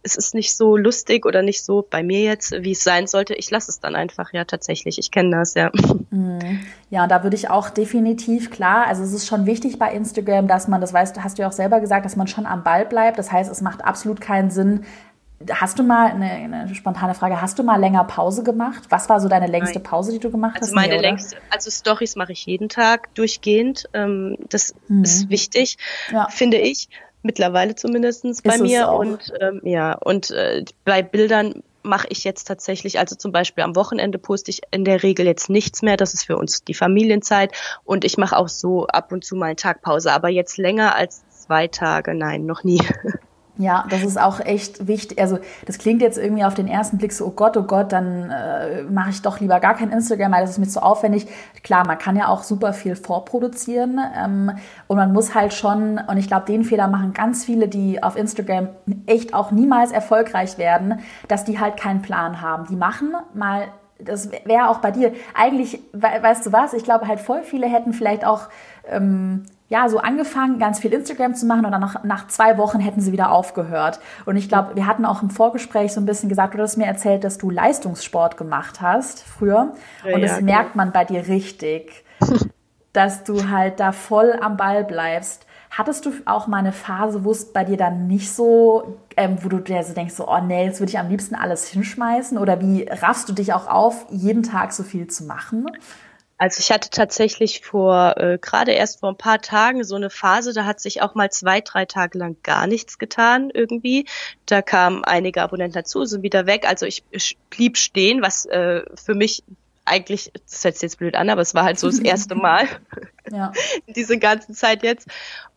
es ist nicht so lustig oder nicht so bei mir jetzt, wie es sein sollte. Ich lasse es dann einfach, ja, tatsächlich. Ich kenne das, ja. Mhm. Ja, da würde ich auch definitiv klar, also es ist schon wichtig bei Instagram, dass man, das weißt, hast du ja auch selber gesagt, dass man schon am Ball bleibt. Das heißt, es macht absolut keinen Sinn, Hast du mal eine, eine, spontane Frage? Hast du mal länger Pause gemacht? Was war so deine längste. Pause, die du gemacht also hast? Meine nee, längste, also Stories mache ich jeden Tag durchgehend. Ähm, das mhm. ist wichtig, ja. finde ich mittlerweile zumindestens bei mir und ähm, ja und äh, bei Bildern mache ich jetzt tatsächlich, also zum Beispiel am Wochenende poste ich in der Regel jetzt nichts mehr. Das ist für uns die Familienzeit. Und ich mache auch so ab und zu mal eine Tagpause. Aber jetzt länger als zwei Tage, nein, noch nie. Ja, das ist auch echt wichtig. Also das klingt jetzt irgendwie auf den ersten Blick so, oh Gott, oh Gott, dann äh, mache ich doch lieber gar kein Instagram, weil das ist mir zu aufwendig. Klar, man kann ja auch super viel vorproduzieren ähm, und man muss halt schon, und ich glaube, den Fehler machen ganz viele, die auf Instagram echt auch niemals erfolgreich werden, dass die halt keinen Plan haben. Die machen mal das wäre auch bei dir. Eigentlich, weißt du was, ich glaube halt voll viele hätten vielleicht auch ähm, ja, so angefangen, ganz viel Instagram zu machen und dann nach, nach zwei Wochen hätten sie wieder aufgehört. Und ich glaube, wir hatten auch im Vorgespräch so ein bisschen gesagt, du hast mir erzählt, dass du Leistungssport gemacht hast früher. Ja, und das ja, merkt genau. man bei dir richtig, dass du halt da voll am Ball bleibst. Hattest du auch mal eine Phase, wo es bei dir dann nicht so, ähm, wo du dir so denkst, so, oh nee, jetzt würde ich am liebsten alles hinschmeißen? Oder wie raffst du dich auch auf, jeden Tag so viel zu machen? Also ich hatte tatsächlich vor, äh, gerade erst vor ein paar Tagen so eine Phase, da hat sich auch mal zwei, drei Tage lang gar nichts getan irgendwie. Da kamen einige Abonnenten dazu, sind wieder weg. Also ich, ich blieb stehen, was äh, für mich eigentlich, das hört sich jetzt blöd an, aber es war halt so das erste Mal ja. in dieser ganzen Zeit jetzt.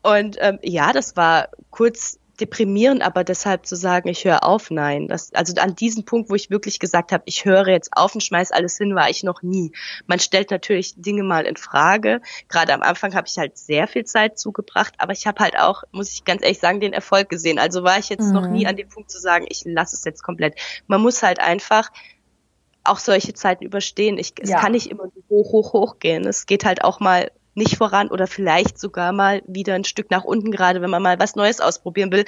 Und ähm, ja, das war kurz deprimierend, aber deshalb zu sagen, ich höre auf, nein. Das, also an diesem Punkt, wo ich wirklich gesagt habe, ich höre jetzt auf und schmeiß alles hin, war ich noch nie. Man stellt natürlich Dinge mal in Frage. Gerade am Anfang habe ich halt sehr viel Zeit zugebracht, aber ich habe halt auch, muss ich ganz ehrlich sagen, den Erfolg gesehen. Also war ich jetzt mhm. noch nie an dem Punkt zu sagen, ich lasse es jetzt komplett. Man muss halt einfach auch solche Zeiten überstehen. Ich, es kann nicht immer hoch, hoch, hoch gehen. Es geht halt auch mal nicht voran oder vielleicht sogar mal wieder ein Stück nach unten, gerade wenn man mal was Neues ausprobieren will.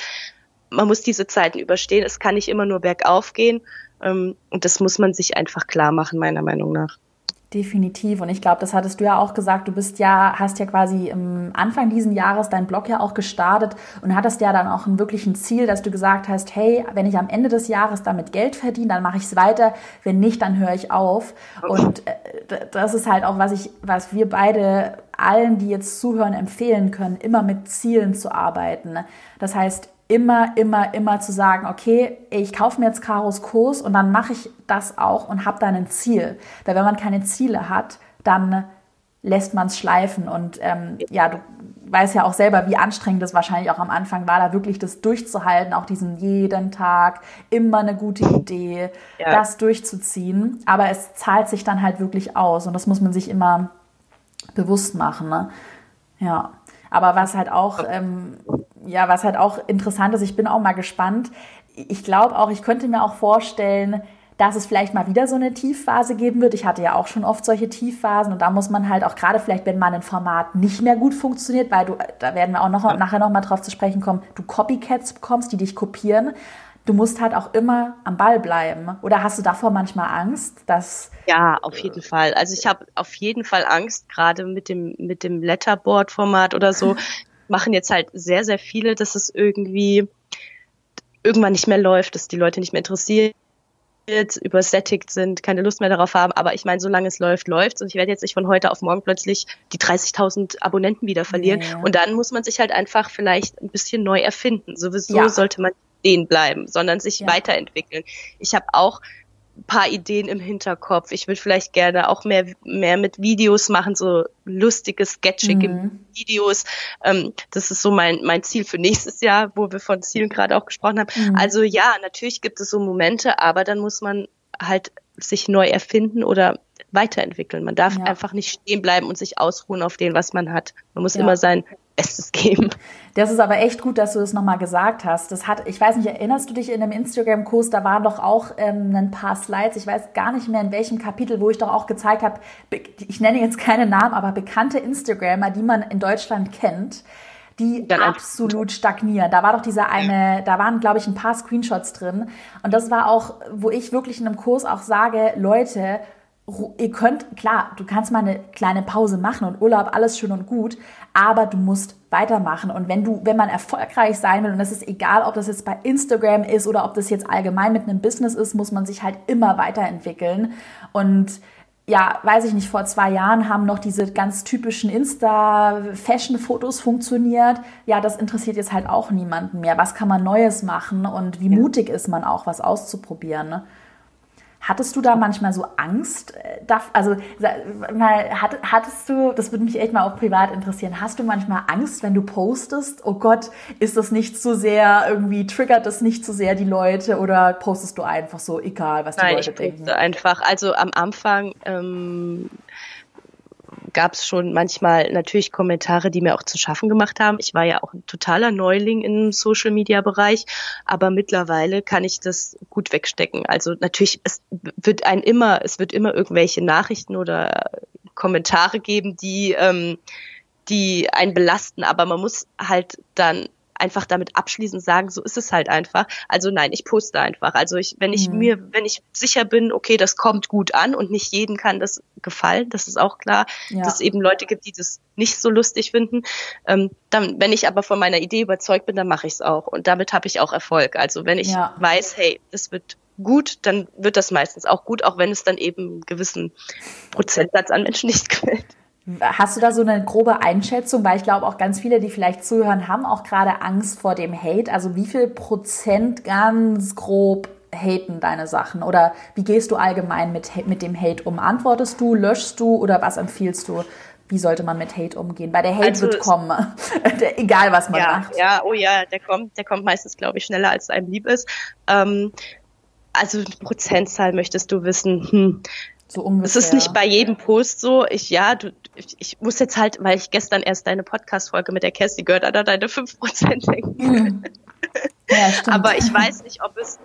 Man muss diese Zeiten überstehen. Es kann nicht immer nur bergauf gehen. Ähm, und das muss man sich einfach klar machen, meiner Meinung nach. Definitiv. Und ich glaube, das hattest du ja auch gesagt. Du bist ja, hast ja quasi im Anfang diesen Jahres deinen Blog ja auch gestartet und hattest ja dann auch ein wirklichen Ziel, dass du gesagt hast, hey, wenn ich am Ende des Jahres damit Geld verdiene, dann mache ich es weiter. Wenn nicht, dann höre ich auf. Und äh, das ist halt auch, was ich, was wir beide allen, die jetzt zuhören, empfehlen können, immer mit Zielen zu arbeiten. Das heißt, immer, immer, immer zu sagen, okay, ich kaufe mir jetzt Karos Kurs und dann mache ich das auch und habe dann ein Ziel. Weil wenn man keine Ziele hat, dann lässt man es schleifen. Und ähm, ja, du weißt ja auch selber, wie anstrengend es wahrscheinlich auch am Anfang war, da wirklich das durchzuhalten, auch diesen jeden Tag, immer eine gute Idee, ja. das durchzuziehen. Aber es zahlt sich dann halt wirklich aus und das muss man sich immer bewusst machen. Ne? Ja. Aber was halt auch, ähm, ja, was halt auch interessant ist, ich bin auch mal gespannt. Ich glaube auch, ich könnte mir auch vorstellen, dass es vielleicht mal wieder so eine Tiefphase geben wird. Ich hatte ja auch schon oft solche Tiefphasen und da muss man halt auch gerade vielleicht, wenn mal ein Format nicht mehr gut funktioniert, weil du, da werden wir auch noch, nachher noch mal drauf zu sprechen kommen, du Copycats bekommst, die dich kopieren du musst halt auch immer am Ball bleiben. Oder hast du davor manchmal Angst, dass ja, auf jeden Fall. Also ich habe auf jeden Fall Angst, gerade mit dem mit dem Letterboard-Format oder so machen jetzt halt sehr sehr viele, dass es irgendwie irgendwann nicht mehr läuft, dass die Leute nicht mehr interessiert übersättigt sind, keine Lust mehr darauf haben. Aber ich meine, solange es läuft, läuft Und ich werde jetzt nicht von heute auf morgen plötzlich die 30.000 Abonnenten wieder verlieren. Ja, Und dann muss man sich halt einfach vielleicht ein bisschen neu erfinden. Sowieso ja. sollte man stehen bleiben, sondern sich ja. weiterentwickeln. Ich habe auch ein paar Ideen im Hinterkopf. Ich würde vielleicht gerne auch mehr, mehr mit Videos machen, so lustige, sketchige mhm. Videos. Ähm, das ist so mein, mein Ziel für nächstes Jahr, wo wir von Zielen gerade auch gesprochen haben. Mhm. Also ja, natürlich gibt es so Momente, aber dann muss man halt sich neu erfinden oder weiterentwickeln. Man darf ja. einfach nicht stehen bleiben und sich ausruhen auf dem, was man hat. Man muss ja. immer sein Bestes geben. Das ist aber echt gut, dass du das nochmal gesagt hast. Das hat, ich weiß nicht, erinnerst du dich in einem Instagram-Kurs, da waren doch auch ähm, ein paar Slides, ich weiß gar nicht mehr in welchem Kapitel, wo ich doch auch gezeigt habe, ich nenne jetzt keine Namen, aber bekannte Instagrammer, die man in Deutschland kennt, die Dann absolut stagnieren. Da war doch dieser eine, da waren, glaube ich, ein paar Screenshots drin. Und das war auch, wo ich wirklich in einem Kurs auch sage, Leute, ihr könnt, klar, du kannst mal eine kleine Pause machen und Urlaub, alles schön und gut, aber du musst weitermachen. Und wenn du, wenn man erfolgreich sein will, und das ist egal, ob das jetzt bei Instagram ist oder ob das jetzt allgemein mit einem Business ist, muss man sich halt immer weiterentwickeln. Und ja, weiß ich nicht, vor zwei Jahren haben noch diese ganz typischen Insta-Fashion-Fotos funktioniert. Ja, das interessiert jetzt halt auch niemanden mehr. Was kann man Neues machen und wie ja. mutig ist man auch, was auszuprobieren? Ne? Hattest du da manchmal so Angst? Äh, also mal, hattest du, das würde mich echt mal auch privat interessieren, hast du manchmal Angst, wenn du postest? Oh Gott, ist das nicht so sehr, irgendwie triggert das nicht so sehr die Leute oder postest du einfach so, egal was die Nein, Leute ich denken? einfach. Also am Anfang ähm, gab es schon manchmal natürlich Kommentare, die mir auch zu schaffen gemacht haben. Ich war ja auch ein totaler Neuling im Social-Media-Bereich, aber mittlerweile kann ich das gut wegstecken. Also natürlich, es wird ein immer, es wird immer irgendwelche Nachrichten oder Kommentare geben, die ähm, die einen belasten, aber man muss halt dann einfach damit abschließend sagen, so ist es halt einfach. Also nein, ich poste einfach. Also ich, wenn ich mhm. mir, wenn ich sicher bin, okay, das kommt gut an und nicht jedem kann das gefallen, das ist auch klar, ja. dass es eben Leute gibt, die das nicht so lustig finden. Ähm, dann, wenn ich aber von meiner Idee überzeugt bin, dann mache ich es auch. Und damit habe ich auch Erfolg. Also wenn ich ja. weiß, hey, das wird gut, dann wird das meistens auch gut, auch wenn es dann eben einen gewissen Prozentsatz an Menschen nicht gefällt. Hast du da so eine grobe Einschätzung? Weil ich glaube, auch ganz viele, die vielleicht zuhören, haben auch gerade Angst vor dem Hate. Also wie viel Prozent ganz grob haten deine Sachen? Oder wie gehst du allgemein mit, mit dem Hate um? Antwortest du, löschst du oder was empfiehlst du? Wie sollte man mit Hate umgehen? Weil der Hate also, wird kommen, egal was man ja, macht. Ja, oh ja, der kommt, der kommt meistens, glaube ich, schneller als einem lieb ist. Ähm, also Prozentzahl möchtest du wissen. Hm. So ungefähr. Es ist nicht bei jedem Post so. Ich, ja, du, ich, muss jetzt halt, weil ich gestern erst deine Podcast-Folge mit der Kerstin gehört habe, deine 5% denken. Ja, Aber ich weiß nicht, ob es,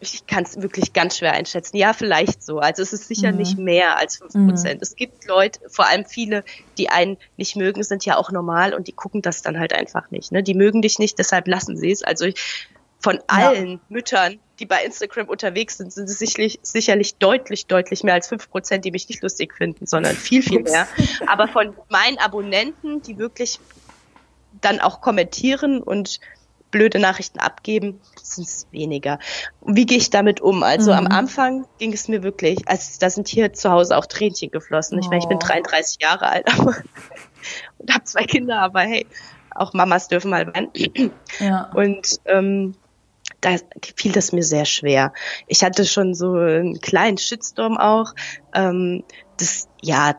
ich kann es wirklich ganz schwer einschätzen. Ja, vielleicht so. Also es ist sicher mhm. nicht mehr als 5%. Mhm. Es gibt Leute, vor allem viele, die einen nicht mögen, sind ja auch normal und die gucken das dann halt einfach nicht. Ne? Die mögen dich nicht, deshalb lassen sie es. Also ich, von allen ja. Müttern, die bei Instagram unterwegs sind, sind es sicherlich, sicherlich deutlich, deutlich mehr als fünf Prozent, die mich nicht lustig finden, sondern viel, viel mehr. Aber von meinen Abonnenten, die wirklich dann auch kommentieren und blöde Nachrichten abgeben, sind es weniger. wie gehe ich damit um? Also mhm. am Anfang ging es mir wirklich, also da sind hier zu Hause auch Tränchen geflossen. Ich, meine, ich bin 33 Jahre alt und habe zwei Kinder, aber hey, auch Mamas dürfen mal weinen. Ja. Und ähm, da fiel das mir sehr schwer. Ich hatte schon so einen kleinen Shitstorm auch. Ähm, das, ja,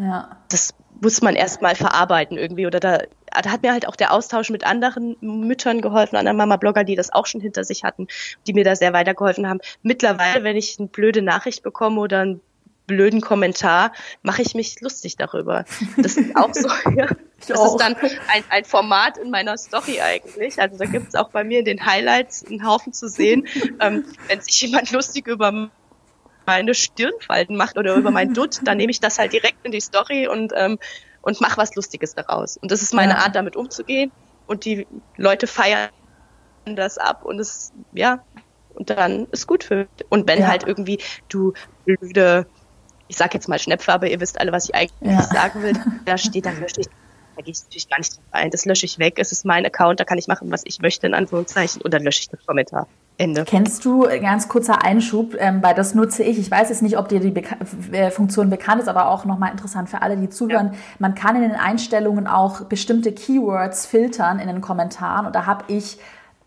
ja, das muss man erstmal verarbeiten irgendwie. Oder da, da hat mir halt auch der Austausch mit anderen Müttern geholfen, anderen Mama-Blogger, die das auch schon hinter sich hatten, die mir da sehr weitergeholfen haben. Mittlerweile, wenn ich eine blöde Nachricht bekomme oder ein blöden Kommentar mache ich mich lustig darüber. Das ist auch so, ja. Das auch. ist dann ein, ein Format in meiner Story eigentlich. Also da gibt es auch bei mir in den Highlights einen Haufen zu sehen. ähm, wenn sich jemand lustig über meine Stirnfalten macht oder über mein Dutt, dann nehme ich das halt direkt in die Story und, ähm, und mache was Lustiges daraus. Und das ist meine ja. Art, damit umzugehen. Und die Leute feiern das ab und es, ja, und dann ist gut für. Und wenn ja. halt irgendwie du blöde ich sage jetzt mal Schnepfe, aber ihr wisst alle, was ich eigentlich ja. sagen will. Da steht, dann lösche ich, da gehe ich natürlich gar nicht drauf ein. Das lösche ich weg. Es ist mein Account, da kann ich machen, was ich möchte, in Anführungszeichen, und dann lösche ich den Kommentar. Ende. Kennst du, äh, ganz kurzer Einschub, ähm, weil das nutze ich. Ich weiß jetzt nicht, ob dir die Beka äh, Funktion bekannt ist, aber auch nochmal interessant für alle, die zuhören. Ja. Man kann in den Einstellungen auch bestimmte Keywords filtern in den Kommentaren und da habe ich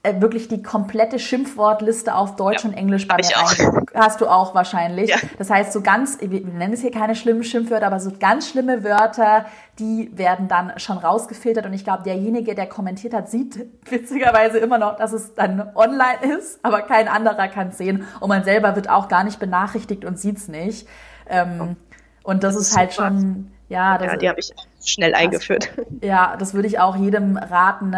wirklich die komplette Schimpfwortliste auf Deutsch ja, und Englisch bei mir rein. Hast du auch wahrscheinlich. Ja. Das heißt, so ganz, wir nennen es hier keine schlimmen Schimpfwörter, aber so ganz schlimme Wörter, die werden dann schon rausgefiltert. Und ich glaube, derjenige, der kommentiert hat, sieht witzigerweise immer noch, dass es dann online ist, aber kein anderer kann es sehen. Und man selber wird auch gar nicht benachrichtigt und sieht es nicht. Ähm, und das, das ist, ist halt schon, ja, das ja, die habe ich schnell eingeführt. Ja, das würde ich auch jedem raten.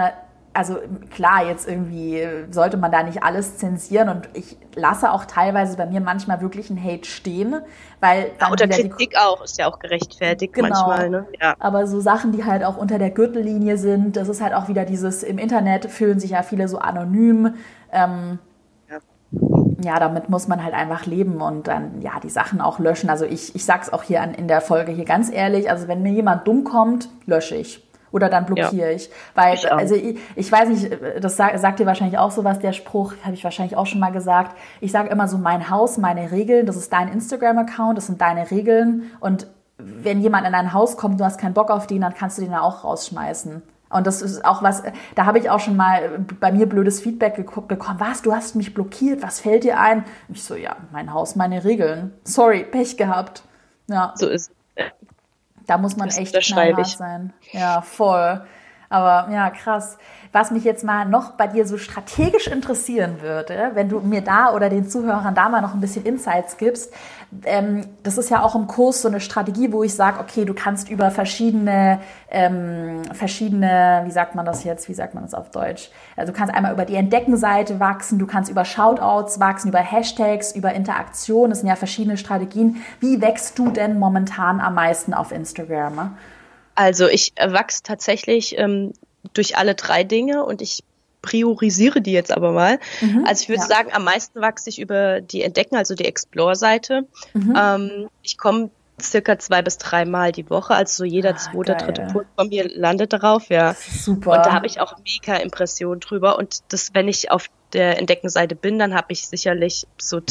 Also klar, jetzt irgendwie sollte man da nicht alles zensieren und ich lasse auch teilweise bei mir manchmal wirklich ein Hate stehen, weil ja, oder Kritik auch ist ja auch gerechtfertigt genau, manchmal. Ne? Ja. Aber so Sachen, die halt auch unter der Gürtellinie sind, das ist halt auch wieder dieses im Internet fühlen sich ja viele so anonym. Ähm, ja, damit muss man halt einfach leben und dann ja die Sachen auch löschen. Also ich, ich sag's auch hier an, in der Folge hier ganz ehrlich, also wenn mir jemand dumm kommt, lösche ich. Oder dann blockiere ja. ich. Weil, ich also ich, ich weiß nicht, das sagt, sagt dir wahrscheinlich auch sowas, der Spruch, habe ich wahrscheinlich auch schon mal gesagt. Ich sage immer so, mein Haus, meine Regeln, das ist dein Instagram-Account, das sind deine Regeln. Und wenn jemand in dein Haus kommt, du hast keinen Bock auf den, dann kannst du den da auch rausschmeißen. Und das ist auch was, da habe ich auch schon mal bei mir blödes Feedback bekommen. Was, du hast mich blockiert, was fällt dir ein? Und ich so, ja, mein Haus, meine Regeln. Sorry, Pech gehabt. Ja. So ist Da muss man das echt knallhart sein. Ja, voll. Aber ja, krass. Was mich jetzt mal noch bei dir so strategisch interessieren würde, wenn du mir da oder den Zuhörern da mal noch ein bisschen Insights gibst, ähm, das ist ja auch im Kurs so eine Strategie, wo ich sage, okay, du kannst über verschiedene, ähm, verschiedene, wie sagt man das jetzt, wie sagt man das auf Deutsch? Also du kannst einmal über die Entdeckenseite wachsen, du kannst über Shoutouts wachsen, über Hashtags, über Interaktion, das sind ja verschiedene Strategien. Wie wächst du denn momentan am meisten auf Instagram? Also ich wachse tatsächlich ähm, durch alle drei Dinge und ich priorisiere die jetzt aber mal. Mhm, also ich würde ja. sagen, am meisten wachse ich über die Entdecken, also die Explore-Seite. Mhm. Ähm, ich komme circa zwei bis dreimal die Woche, also so jeder ah, zweite, geil. dritte Post von mir landet darauf, ja. Super. Und da habe ich auch mega Impressionen drüber und das, wenn ich auf der Entdeckenseite bin, dann habe ich sicherlich so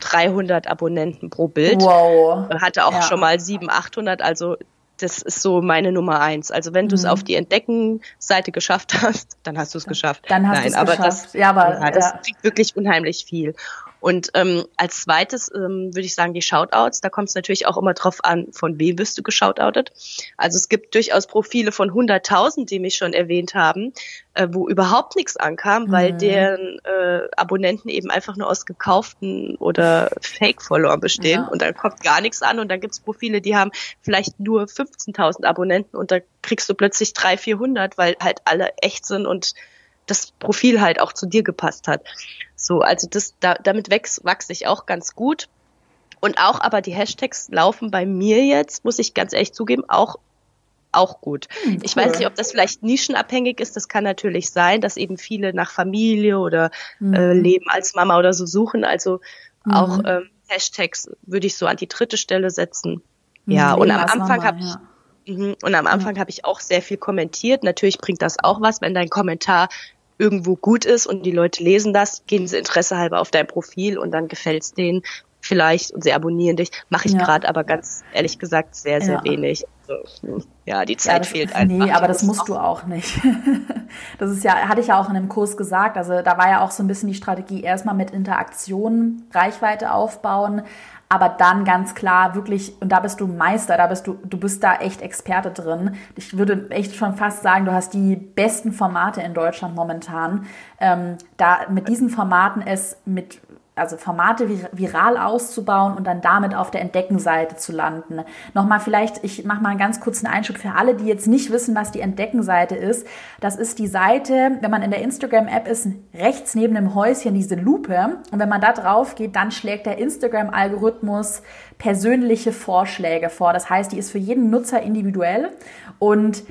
300 Abonnenten pro Bild. Wow. Hatte auch ja. schon mal 700, 800, also das ist so meine Nummer eins. Also wenn du es mhm. auf die Entdecken-Seite geschafft hast, dann hast du es geschafft. Dann hast du es geschafft. Das, ja, aber ja, das ja. wirklich unheimlich viel. Und ähm, als zweites ähm, würde ich sagen die Shoutouts. Da kommt es natürlich auch immer drauf an, von wem bist du geshoutoutet. Also es gibt durchaus Profile von 100.000, die mich schon erwähnt haben, äh, wo überhaupt nichts ankam, mhm. weil deren äh, Abonnenten eben einfach nur aus gekauften oder Fake-Followern bestehen ja. und dann kommt gar nichts an und dann gibt's Profile, die haben vielleicht nur 15.000 Abonnenten und da kriegst du plötzlich 300, 400, weil halt alle echt sind und das Profil halt auch zu dir gepasst hat. So, also das, da, damit wächst, wachse ich auch ganz gut. Und auch aber die Hashtags laufen bei mir jetzt, muss ich ganz ehrlich zugeben, auch auch gut. Hm, cool. Ich weiß nicht, ob das vielleicht nischenabhängig ist. Das kann natürlich sein, dass eben viele nach Familie oder mhm. äh, Leben als Mama oder so suchen. Also mhm. auch ähm, Hashtags würde ich so an die dritte Stelle setzen. Mhm, ja, und am Anfang habe ich ja. Mhm, und am Anfang habe ich auch sehr viel kommentiert. Natürlich bringt das auch was, wenn dein Kommentar irgendwo gut ist und die Leute lesen das, gehen sie Interesse halber auf dein Profil und dann gefällt es denen vielleicht und sie abonnieren dich. Mache ich ja. gerade aber ganz ehrlich gesagt sehr, sehr ja. wenig. Also, ja, die Zeit ja, das, fehlt einfach. Nee, aber das musst du auch nicht. das ist ja, hatte ich ja auch in einem Kurs gesagt. Also da war ja auch so ein bisschen die Strategie, erstmal mit Interaktion Reichweite aufbauen, aber dann ganz klar wirklich, und da bist du Meister, da bist du, du bist da echt Experte drin. Ich würde echt schon fast sagen, du hast die besten Formate in Deutschland momentan. Ähm, da mit diesen Formaten es mit also Formate viral auszubauen und dann damit auf der Entdeckenseite zu landen. Nochmal vielleicht, ich mache mal einen ganz kurzen Einschub für alle, die jetzt nicht wissen, was die Entdeckenseite ist. Das ist die Seite, wenn man in der Instagram-App ist, rechts neben dem Häuschen diese Lupe. Und wenn man da drauf geht, dann schlägt der Instagram-Algorithmus persönliche Vorschläge vor. Das heißt, die ist für jeden Nutzer individuell und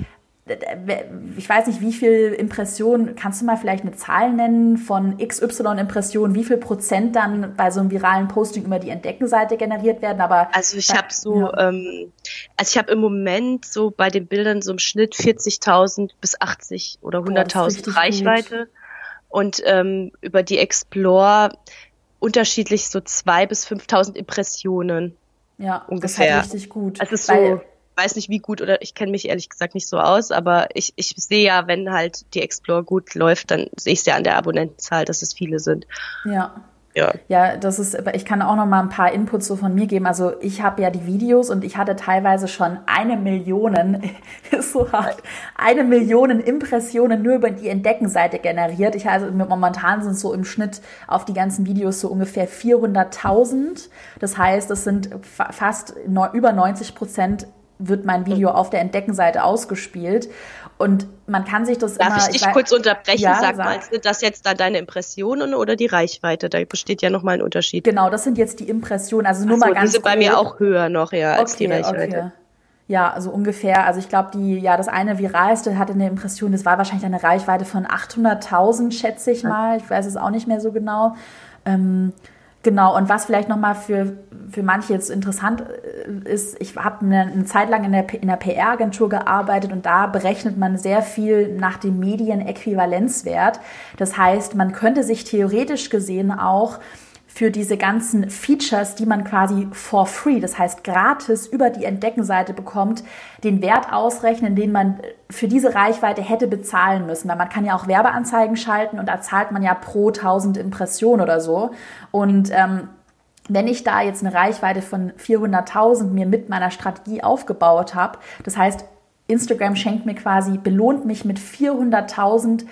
ich weiß nicht, wie viel Impressionen, kannst du mal vielleicht eine Zahl nennen von XY Impressionen, wie viel Prozent dann bei so einem viralen Posting über die Entdeckenseite generiert werden? Aber also ich habe so, ja. ähm, also ich habe im Moment so bei den Bildern so im Schnitt 40.000 bis 80 oder 100.000 Reichweite gut. und ähm, über die Explore unterschiedlich so zwei bis 5.000 Impressionen. Ja, ungefähr. das ist halt richtig gut. Also so weiß nicht wie gut oder ich kenne mich ehrlich gesagt nicht so aus, aber ich, ich sehe ja, wenn halt die Explore gut läuft, dann sehe ich es ja an der Abonnentenzahl, dass es viele sind. Ja. Ja. ja, das ist, ich kann auch noch mal ein paar Inputs so von mir geben. Also ich habe ja die Videos und ich hatte teilweise schon eine Million, ist so hart, eine Million Impressionen nur über die Entdeckenseite generiert. Ich also momentan sind so im Schnitt auf die ganzen Videos so ungefähr 400.000. Das heißt, es sind fast über 90 Prozent wird mein Video auf der Entdeckenseite ausgespielt. Und man kann sich das Darf immer. ich dich ich kurz unterbrechen? Ja, sag, sag, mal, sind das jetzt da deine Impressionen oder die Reichweite? Da besteht ja nochmal ein Unterschied. Genau, das sind jetzt die Impressionen. Also nur so, mal ganz. Die sind bei mir auch höher noch, ja, als okay, die Reichweite. Okay. Ja, also ungefähr. Also ich glaube, die, ja, das eine viralste hatte eine Impression, das war wahrscheinlich eine Reichweite von 800.000, schätze ich mal. Ich weiß es auch nicht mehr so genau. Ähm, Genau, und was vielleicht nochmal für, für manche jetzt interessant äh, ist, ich habe eine, eine, Zeit lang in der, in der PR-Agentur gearbeitet und da berechnet man sehr viel nach dem Medienäquivalenzwert. Das heißt, man könnte sich theoretisch gesehen auch für diese ganzen Features, die man quasi for free, das heißt gratis über die Entdeckenseite bekommt, den Wert ausrechnen, den man für diese Reichweite hätte bezahlen müssen. Weil man kann ja auch Werbeanzeigen schalten und da zahlt man ja pro 1000 Impressionen oder so. Und ähm, wenn ich da jetzt eine Reichweite von 400.000 mir mit meiner Strategie aufgebaut habe, das heißt, Instagram schenkt mir quasi, belohnt mich mit 400.000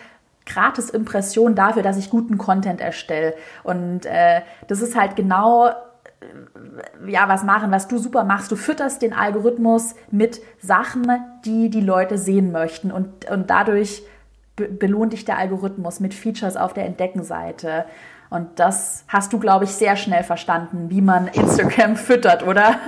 gratis Impression dafür, dass ich guten Content erstelle. Und äh, das ist halt genau äh, ja, was machen, was du super machst. Du fütterst den Algorithmus mit Sachen, die die Leute sehen möchten und, und dadurch be belohnt dich der Algorithmus mit Features auf der Entdeckenseite. Und das hast du, glaube ich, sehr schnell verstanden, wie man Instagram füttert, oder?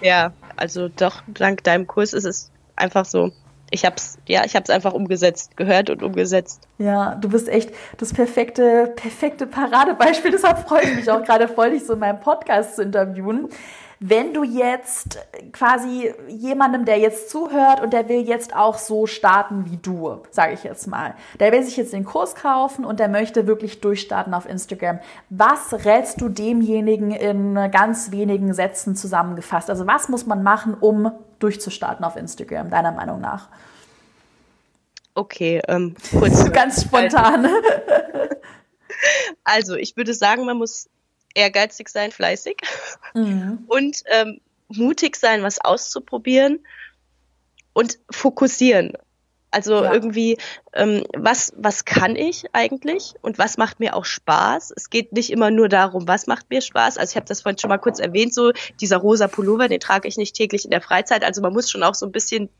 Ja, also doch, dank deinem Kurs ist es einfach so ich hab's, ja, ich hab's einfach umgesetzt, gehört und umgesetzt. Ja, du bist echt das perfekte, perfekte Paradebeispiel. Deshalb freue ich mich auch gerade voll, dich so in meinem Podcast zu interviewen. Wenn du jetzt quasi jemandem, der jetzt zuhört und der will jetzt auch so starten wie du, sage ich jetzt mal, der will sich jetzt den Kurs kaufen und der möchte wirklich durchstarten auf Instagram. Was rätst du demjenigen in ganz wenigen Sätzen zusammengefasst? Also was muss man machen, um durchzustarten auf Instagram, deiner Meinung nach? Okay, ähm, kurz. ganz spontan. Also, ich würde sagen, man muss ehrgeizig sein, fleißig mhm. und ähm, mutig sein, was auszuprobieren und fokussieren. Also ja. irgendwie, ähm, was, was kann ich eigentlich und was macht mir auch Spaß? Es geht nicht immer nur darum, was macht mir Spaß. Also ich habe das vorhin schon mal kurz erwähnt, so dieser rosa Pullover, den trage ich nicht täglich in der Freizeit. Also man muss schon auch so ein bisschen